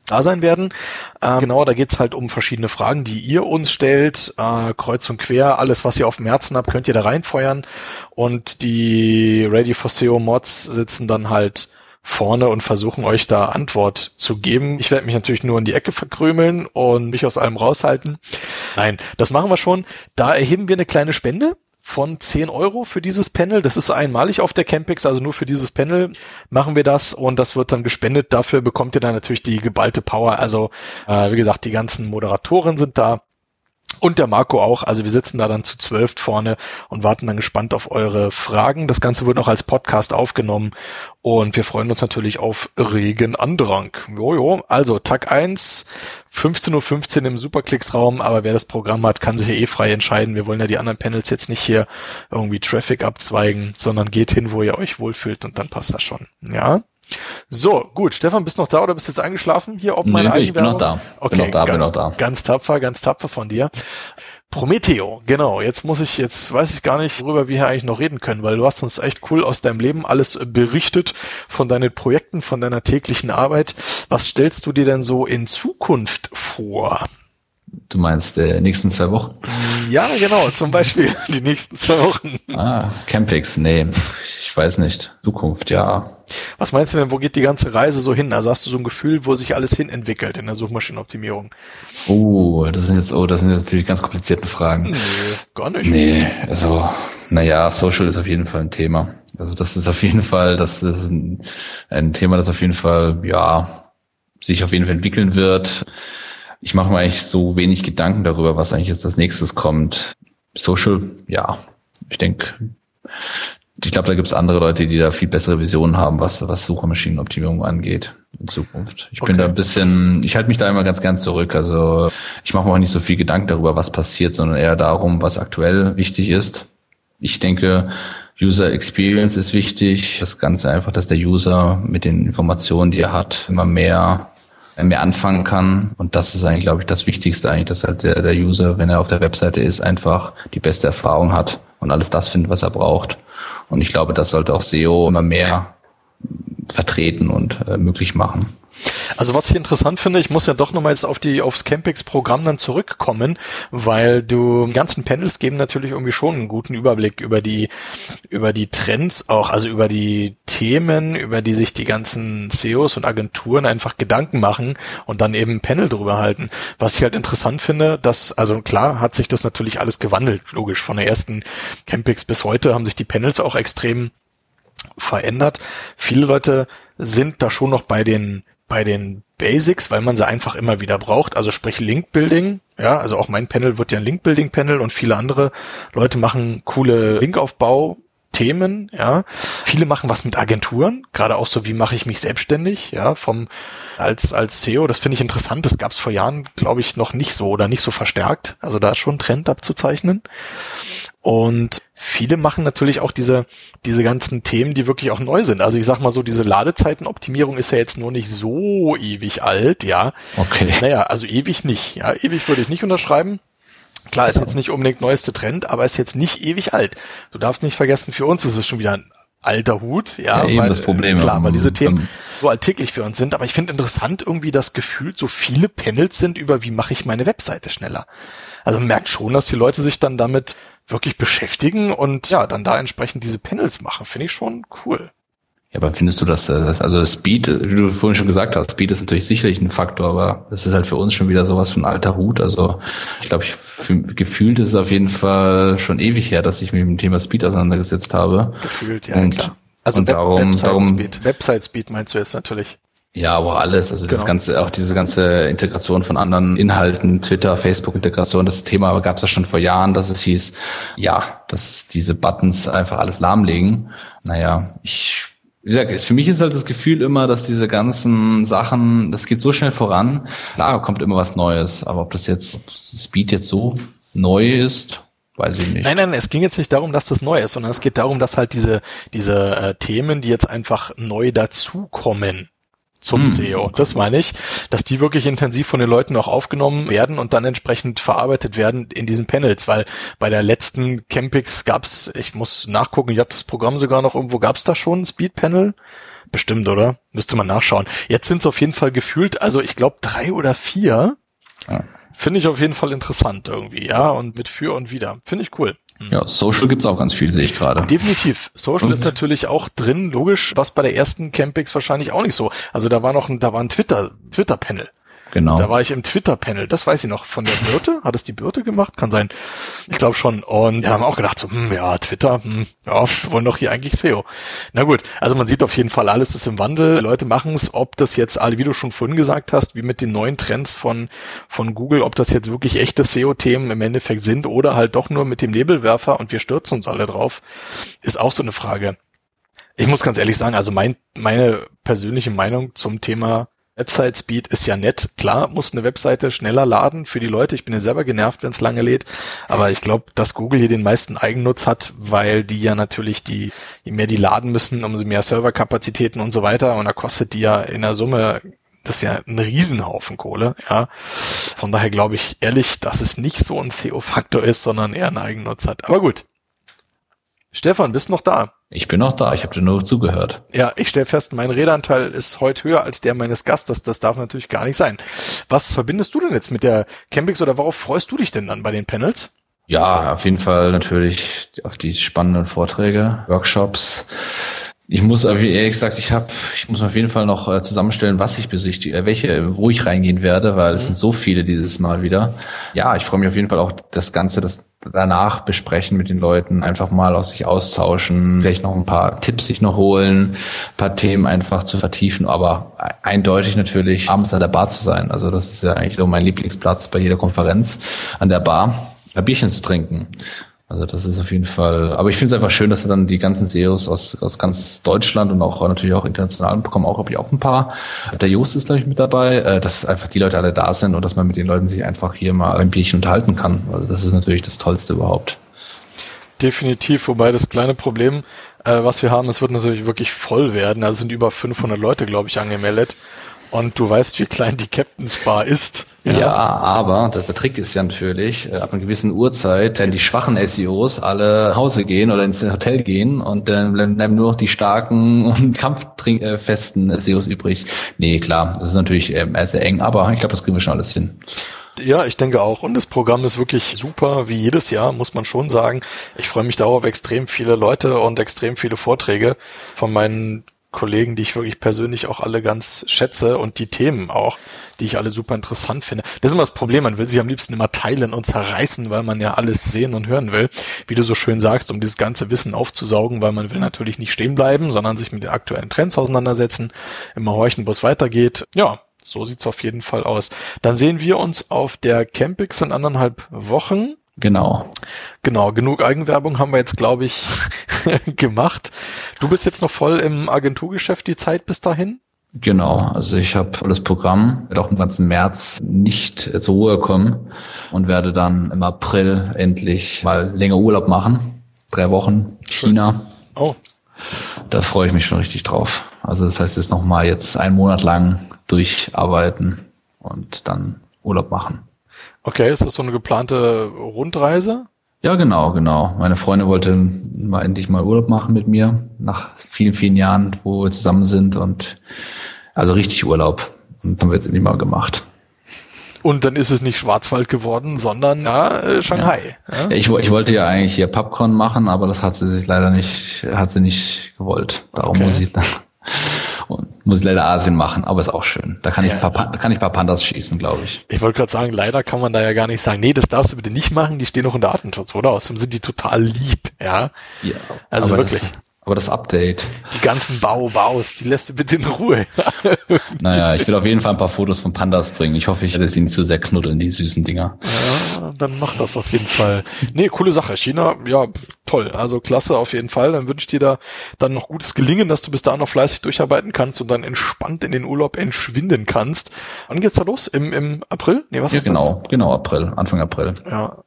da sein werden. Äh, genau, da geht's halt um verschiedene Fragen, die ihr uns stellt. Äh, kreuz und quer, alles, was ihr auf dem Herzen habt, könnt ihr da reinfeuern. Und die Radio for SEO Mods sitzen dann halt vorne und versuchen euch da Antwort zu geben. Ich werde mich natürlich nur in die Ecke verkrümeln und mich aus allem raushalten. Nein, das machen wir schon. Da erheben wir eine kleine Spende von 10 Euro für dieses Panel. Das ist einmalig auf der Campix, also nur für dieses Panel machen wir das und das wird dann gespendet. Dafür bekommt ihr dann natürlich die geballte Power. Also äh, wie gesagt, die ganzen Moderatoren sind da. Und der Marco auch. Also wir sitzen da dann zu zwölf vorne und warten dann gespannt auf eure Fragen. Das Ganze wird noch als Podcast aufgenommen und wir freuen uns natürlich auf regen Andrang. Jojo, also Tag eins 15.15 Uhr im Superklicks-Raum, aber wer das Programm hat, kann sich eh frei entscheiden. Wir wollen ja die anderen Panels jetzt nicht hier irgendwie Traffic abzweigen, sondern geht hin, wo ihr euch wohlfühlt und dann passt das schon. Ja. So, gut. Stefan, bist du noch da oder bist du jetzt eingeschlafen hier? Ob meine nee, ich bin noch da. Okay, bin noch da, bin noch da. Ganz tapfer, ganz tapfer von dir. Prometheo, genau. Jetzt muss ich, jetzt weiß ich gar nicht, worüber wir hier eigentlich noch reden können, weil du hast uns echt cool aus deinem Leben alles berichtet, von deinen Projekten, von deiner täglichen Arbeit. Was stellst du dir denn so in Zukunft vor? Du meinst äh, nächsten zwei Wochen? Ja, genau, zum Beispiel die nächsten zwei Wochen. Ah, Campix, nee, ich weiß nicht. Zukunft, ja. Was meinst du denn, wo geht die ganze Reise so hin? Also hast du so ein Gefühl, wo sich alles hin entwickelt in der Suchmaschinenoptimierung? Oh, das sind jetzt, oh, das sind jetzt natürlich ganz komplizierte Fragen. Nee, gar nicht. Nee, also, naja, Social ist auf jeden Fall ein Thema. Also das ist auf jeden Fall, das ist ein, ein Thema, das auf jeden Fall, ja, sich auf jeden Fall entwickeln wird. Ich mache mir eigentlich so wenig Gedanken darüber, was eigentlich jetzt als nächstes kommt. Social, ja, ich denke, ich glaube, da gibt es andere Leute, die da viel bessere Visionen haben, was, was Suchmaschinenoptimierung angeht in Zukunft. Ich okay. bin da ein bisschen, ich halte mich da immer ganz gern zurück. Also ich mache mir auch nicht so viel Gedanken darüber, was passiert, sondern eher darum, was aktuell wichtig ist. Ich denke, User Experience ist wichtig. Das Ganze einfach, dass der User mit den Informationen, die er hat, immer mehr mehr anfangen kann. Und das ist eigentlich, glaube ich, das Wichtigste eigentlich, dass halt der, der User, wenn er auf der Webseite ist, einfach die beste Erfahrung hat und alles das findet, was er braucht. Und ich glaube, das sollte auch SEO immer mehr vertreten und äh, möglich machen. Also was ich interessant finde, ich muss ja doch nochmal jetzt auf die aufs Campix-Programm dann zurückkommen, weil du ganzen Panels geben natürlich irgendwie schon einen guten Überblick über die über die Trends auch, also über die Themen, über die sich die ganzen CEOs und Agenturen einfach Gedanken machen und dann eben ein Panel drüber halten. Was ich halt interessant finde, dass also klar hat sich das natürlich alles gewandelt, logisch von der ersten Campix bis heute haben sich die Panels auch extrem verändert. Viele Leute sind da schon noch bei den bei den Basics, weil man sie einfach immer wieder braucht, also sprich Link Building, ja, also auch mein Panel wird ja ein Link Building Panel und viele andere Leute machen coole Linkaufbau Themen, ja. Viele machen was mit Agenturen, gerade auch so, wie mache ich mich selbstständig, ja, vom als als SEO. Das finde ich interessant. Das gab es vor Jahren, glaube ich, noch nicht so oder nicht so verstärkt. Also da ist schon ein Trend abzuzeichnen. Und viele machen natürlich auch diese, diese ganzen Themen, die wirklich auch neu sind. Also ich sag mal so, diese Ladezeitenoptimierung ist ja jetzt nur nicht so ewig alt, ja. Okay. Naja, also ewig nicht. Ja, ewig würde ich nicht unterschreiben. Klar, ist jetzt nicht unbedingt neueste Trend, aber ist jetzt nicht ewig alt. Du darfst nicht vergessen, für uns ist es schon wieder ein alter Hut, ja, ja eben weil, das Problem. Klar, weil diese Themen so alltäglich für uns sind. Aber ich finde interessant irgendwie, dass gefühlt so viele Panels sind über, wie mache ich meine Webseite schneller. Also man merkt schon, dass die Leute sich dann damit wirklich beschäftigen und ja, dann da entsprechend diese Panels machen. Finde ich schon cool. Ja, aber findest du, dass das, also Speed, wie du vorhin schon gesagt hast, Speed ist natürlich sicherlich ein Faktor, aber das ist halt für uns schon wieder sowas von alter Hut. Also ich glaube, ich gefühlt ist es auf jeden Fall schon ewig her, dass ich mich mit dem Thema Speed auseinandergesetzt habe. Gefühlt, ja, und, klar. Also und Web darum, Website darum, Speed. Website Speed meinst du jetzt natürlich. Ja, aber alles, also genau. das ganze, auch diese ganze Integration von anderen Inhalten, Twitter, Facebook-Integration, das Thema gab es ja schon vor Jahren, dass es hieß, ja, dass diese Buttons einfach alles lahmlegen. Naja, ich, wie gesagt, für mich ist halt das Gefühl immer, dass diese ganzen Sachen, das geht so schnell voran. Klar, kommt immer was Neues, aber ob das jetzt Speed jetzt so neu ist, weiß ich nicht. Nein, nein, es ging jetzt nicht darum, dass das neu ist, sondern es geht darum, dass halt diese, diese äh, Themen, die jetzt einfach neu dazukommen, zum hm. SEO. Das meine ich, dass die wirklich intensiv von den Leuten auch aufgenommen werden und dann entsprechend verarbeitet werden in diesen Panels, weil bei der letzten Campix gab's, ich muss nachgucken, ich habe das Programm sogar noch irgendwo, gab's da schon ein Speed Panel? Bestimmt, oder? Müsste man nachschauen. Jetzt sind es auf jeden Fall gefühlt, also ich glaube drei oder vier. Ja. Finde ich auf jeden Fall interessant irgendwie, ja, und mit für und wieder. Finde ich cool. Hm. Ja, Social gibt's auch ganz viel, sehe ich gerade. Definitiv. Social und? ist natürlich auch drin, logisch, was bei der ersten Campix wahrscheinlich auch nicht so. Also da war noch ein, da war ein Twitter, Twitter-Panel. Genau. Da war ich im Twitter-Panel, das weiß ich noch, von der Birte. Hat es die Birte gemacht? Kann sein. Ich glaube schon. Und da haben auch gedacht, so, hm, ja, Twitter, hm, ja, wollen doch hier eigentlich SEO. Na gut, also man sieht auf jeden Fall, alles ist im Wandel. Leute machen es, ob das jetzt alle, wie du schon vorhin gesagt hast, wie mit den neuen Trends von, von Google, ob das jetzt wirklich echte SEO-Themen im Endeffekt sind oder halt doch nur mit dem Nebelwerfer und wir stürzen uns alle drauf, ist auch so eine Frage. Ich muss ganz ehrlich sagen, also mein, meine persönliche Meinung zum Thema Website Speed ist ja nett. Klar, muss eine Webseite schneller laden für die Leute. Ich bin ja selber genervt, wenn es lange lädt. Aber ich glaube, dass Google hier den meisten Eigennutz hat, weil die ja natürlich die, je mehr die laden müssen, umso mehr Serverkapazitäten und so weiter. Und da kostet die ja in der Summe das ist ja ein Riesenhaufen Kohle, ja. Von daher glaube ich ehrlich, dass es nicht so ein SEO-Faktor ist, sondern eher einen Eigennutz hat. Aber gut. Stefan, bist noch da? Ich bin noch da, ich habe dir nur zugehört. Ja, ich stelle fest, mein Redeanteil ist heute höher als der meines Gastes. Das darf natürlich gar nicht sein. Was verbindest du denn jetzt mit der Campix oder worauf freust du dich denn dann bei den Panels? Ja, auf jeden Fall natürlich auf die spannenden Vorträge, Workshops. Ich muss, ehrlich gesagt, ich habe, ich muss auf jeden Fall noch äh, zusammenstellen, was ich besichtige, äh, welche, wo ich reingehen werde, weil es mhm. sind so viele dieses Mal wieder. Ja, ich freue mich auf jeden Fall auch das Ganze, das danach besprechen mit den Leuten, einfach mal aus sich austauschen, vielleicht noch ein paar Tipps sich noch holen, ein paar Themen einfach zu vertiefen, aber eindeutig natürlich abends an der Bar zu sein. Also das ist ja eigentlich so mein Lieblingsplatz bei jeder Konferenz an der Bar, ein Bierchen zu trinken. Also das ist auf jeden Fall, aber ich finde es einfach schön, dass dann die ganzen Seos aus, aus ganz Deutschland und auch natürlich auch international bekommen, auch glaube ich auch ein paar. Der Jost ist glaube ich mit dabei, äh, dass einfach die Leute alle da sind und dass man mit den Leuten sich einfach hier mal ein Bierchen unterhalten kann. Also das ist natürlich das Tollste überhaupt. Definitiv, wobei das kleine Problem, äh, was wir haben, es wird natürlich wirklich voll werden. Also sind über 500 Leute, glaube ich, angemeldet. Und du weißt, wie klein die Captain's Bar ist. Ja, ja aber der, der, Trick ist ja natürlich, äh, ab einer gewissen Uhrzeit, wenn die schwachen SEOs alle nach Hause gehen oder ins Hotel gehen und dann bleiben nur noch die starken und kampffesten SEOs übrig. Nee, klar, das ist natürlich ähm, sehr eng, aber ich glaube, das kriegen wir schon alles hin. Ja, ich denke auch. Und das Programm ist wirklich super, wie jedes Jahr, muss man schon sagen. Ich freue mich darauf extrem viele Leute und extrem viele Vorträge von meinen Kollegen, die ich wirklich persönlich auch alle ganz schätze und die Themen auch, die ich alle super interessant finde. Das ist immer das Problem, man will sich am liebsten immer teilen und zerreißen, weil man ja alles sehen und hören will, wie du so schön sagst, um dieses ganze Wissen aufzusaugen, weil man will natürlich nicht stehen bleiben, sondern sich mit den aktuellen Trends auseinandersetzen, immer horchen, wo es weitergeht. Ja, so sieht's auf jeden Fall aus. Dann sehen wir uns auf der Campix in anderthalb Wochen. Genau. Genau, genug Eigenwerbung haben wir jetzt, glaube ich, gemacht. Du bist jetzt noch voll im Agenturgeschäft die Zeit bis dahin? Genau, also ich habe volles Programm, werde auch im ganzen März nicht zur Ruhe kommen und werde dann im April endlich mal länger Urlaub machen. Drei Wochen China. Oh. Da freue ich mich schon richtig drauf. Also das heißt jetzt nochmal jetzt einen Monat lang durcharbeiten und dann Urlaub machen. Okay, ist das so eine geplante Rundreise? Ja, genau, genau. Meine Freundin wollte mal endlich mal Urlaub machen mit mir nach vielen, vielen Jahren, wo wir zusammen sind und also richtig Urlaub. Und haben wir jetzt endlich mal gemacht. Und dann ist es nicht Schwarzwald geworden, sondern ja, äh, Shanghai. Ja. Ja? Ich, ich, wollte ja eigentlich hier Popcorn machen, aber das hat sie sich leider nicht, hat sie nicht gewollt. Darum okay. muss ich dann und muss leider Asien machen, aber ist auch schön. Da kann ich, ja. paar, kann ich paar Pandas schießen, glaube ich. Ich wollte gerade sagen, leider kann man da ja gar nicht sagen, nee, das darfst du bitte nicht machen, die stehen noch unter Datenschutz, oder? Außerdem sind die total lieb, ja. Ja. Also wirklich. Das, aber das Update. Die ganzen Bau-Baus, die lässt du bitte in Ruhe. naja, ich will auf jeden Fall ein paar Fotos von Pandas bringen. Ich hoffe, ich werde sie nicht zu so sehr knuddeln, die süßen Dinger. Ja, dann mach das auf jeden Fall. Nee, coole Sache. China, ja, toll. Also klasse auf jeden Fall. Dann wünsche ich dir da dann noch gutes Gelingen, dass du bis da noch fleißig durcharbeiten kannst und dann entspannt in den Urlaub entschwinden kannst. Wann geht's da los? Im, im April? Nee, was ja, genau, jetzt? genau, April, Anfang April. Ja,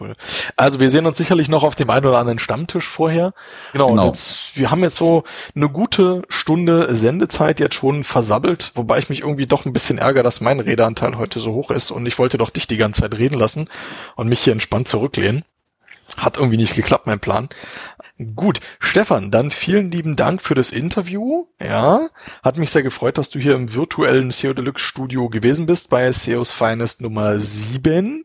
Cool. Also wir sehen uns sicherlich noch auf dem einen oder anderen Stammtisch vorher. Genau, genau. Und jetzt, wir haben jetzt so eine gute Stunde Sendezeit jetzt schon versabbelt, wobei ich mich irgendwie doch ein bisschen ärgere, dass mein Redeanteil heute so hoch ist und ich wollte doch dich die ganze Zeit reden lassen und mich hier entspannt zurücklehnen. Hat irgendwie nicht geklappt, mein Plan. Gut, Stefan, dann vielen lieben Dank für das Interview. Ja, hat mich sehr gefreut, dass du hier im virtuellen SEO Deluxe Studio gewesen bist bei SEOs Finest Nummer 7.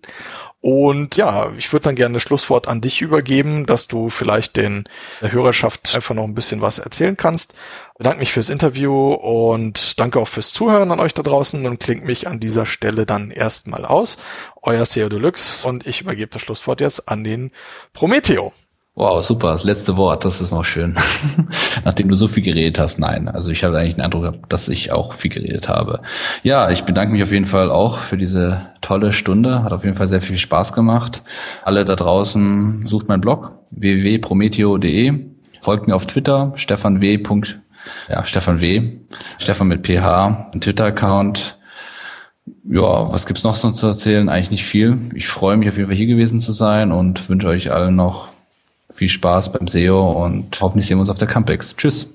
Und ja, ich würde dann gerne das Schlusswort an dich übergeben, dass du vielleicht den der Hörerschaft einfach noch ein bisschen was erzählen kannst. Bedanke mich fürs Interview und danke auch fürs Zuhören an euch da draußen und klingt mich an dieser Stelle dann erstmal aus. Euer SEO Deluxe und ich übergebe das Schlusswort jetzt an den Prometheo. Wow, super. Das letzte Wort, das ist noch schön. Nachdem du so viel geredet hast, nein. Also ich habe eigentlich den Eindruck, dass ich auch viel geredet habe. Ja, ich bedanke mich auf jeden Fall auch für diese tolle Stunde. Hat auf jeden Fall sehr viel Spaß gemacht. Alle da draußen, sucht meinen Blog www.prometeo.de. Folgt mir auf Twitter, Stefan W. Ja, Stefan W. Stefan mit PH, ein Twitter-Account. Ja, was gibt's noch so zu erzählen? Eigentlich nicht viel. Ich freue mich auf jeden Fall hier gewesen zu sein und wünsche euch allen noch viel Spaß beim SEO und hoffentlich sehen wir uns auf der Campix. Tschüss.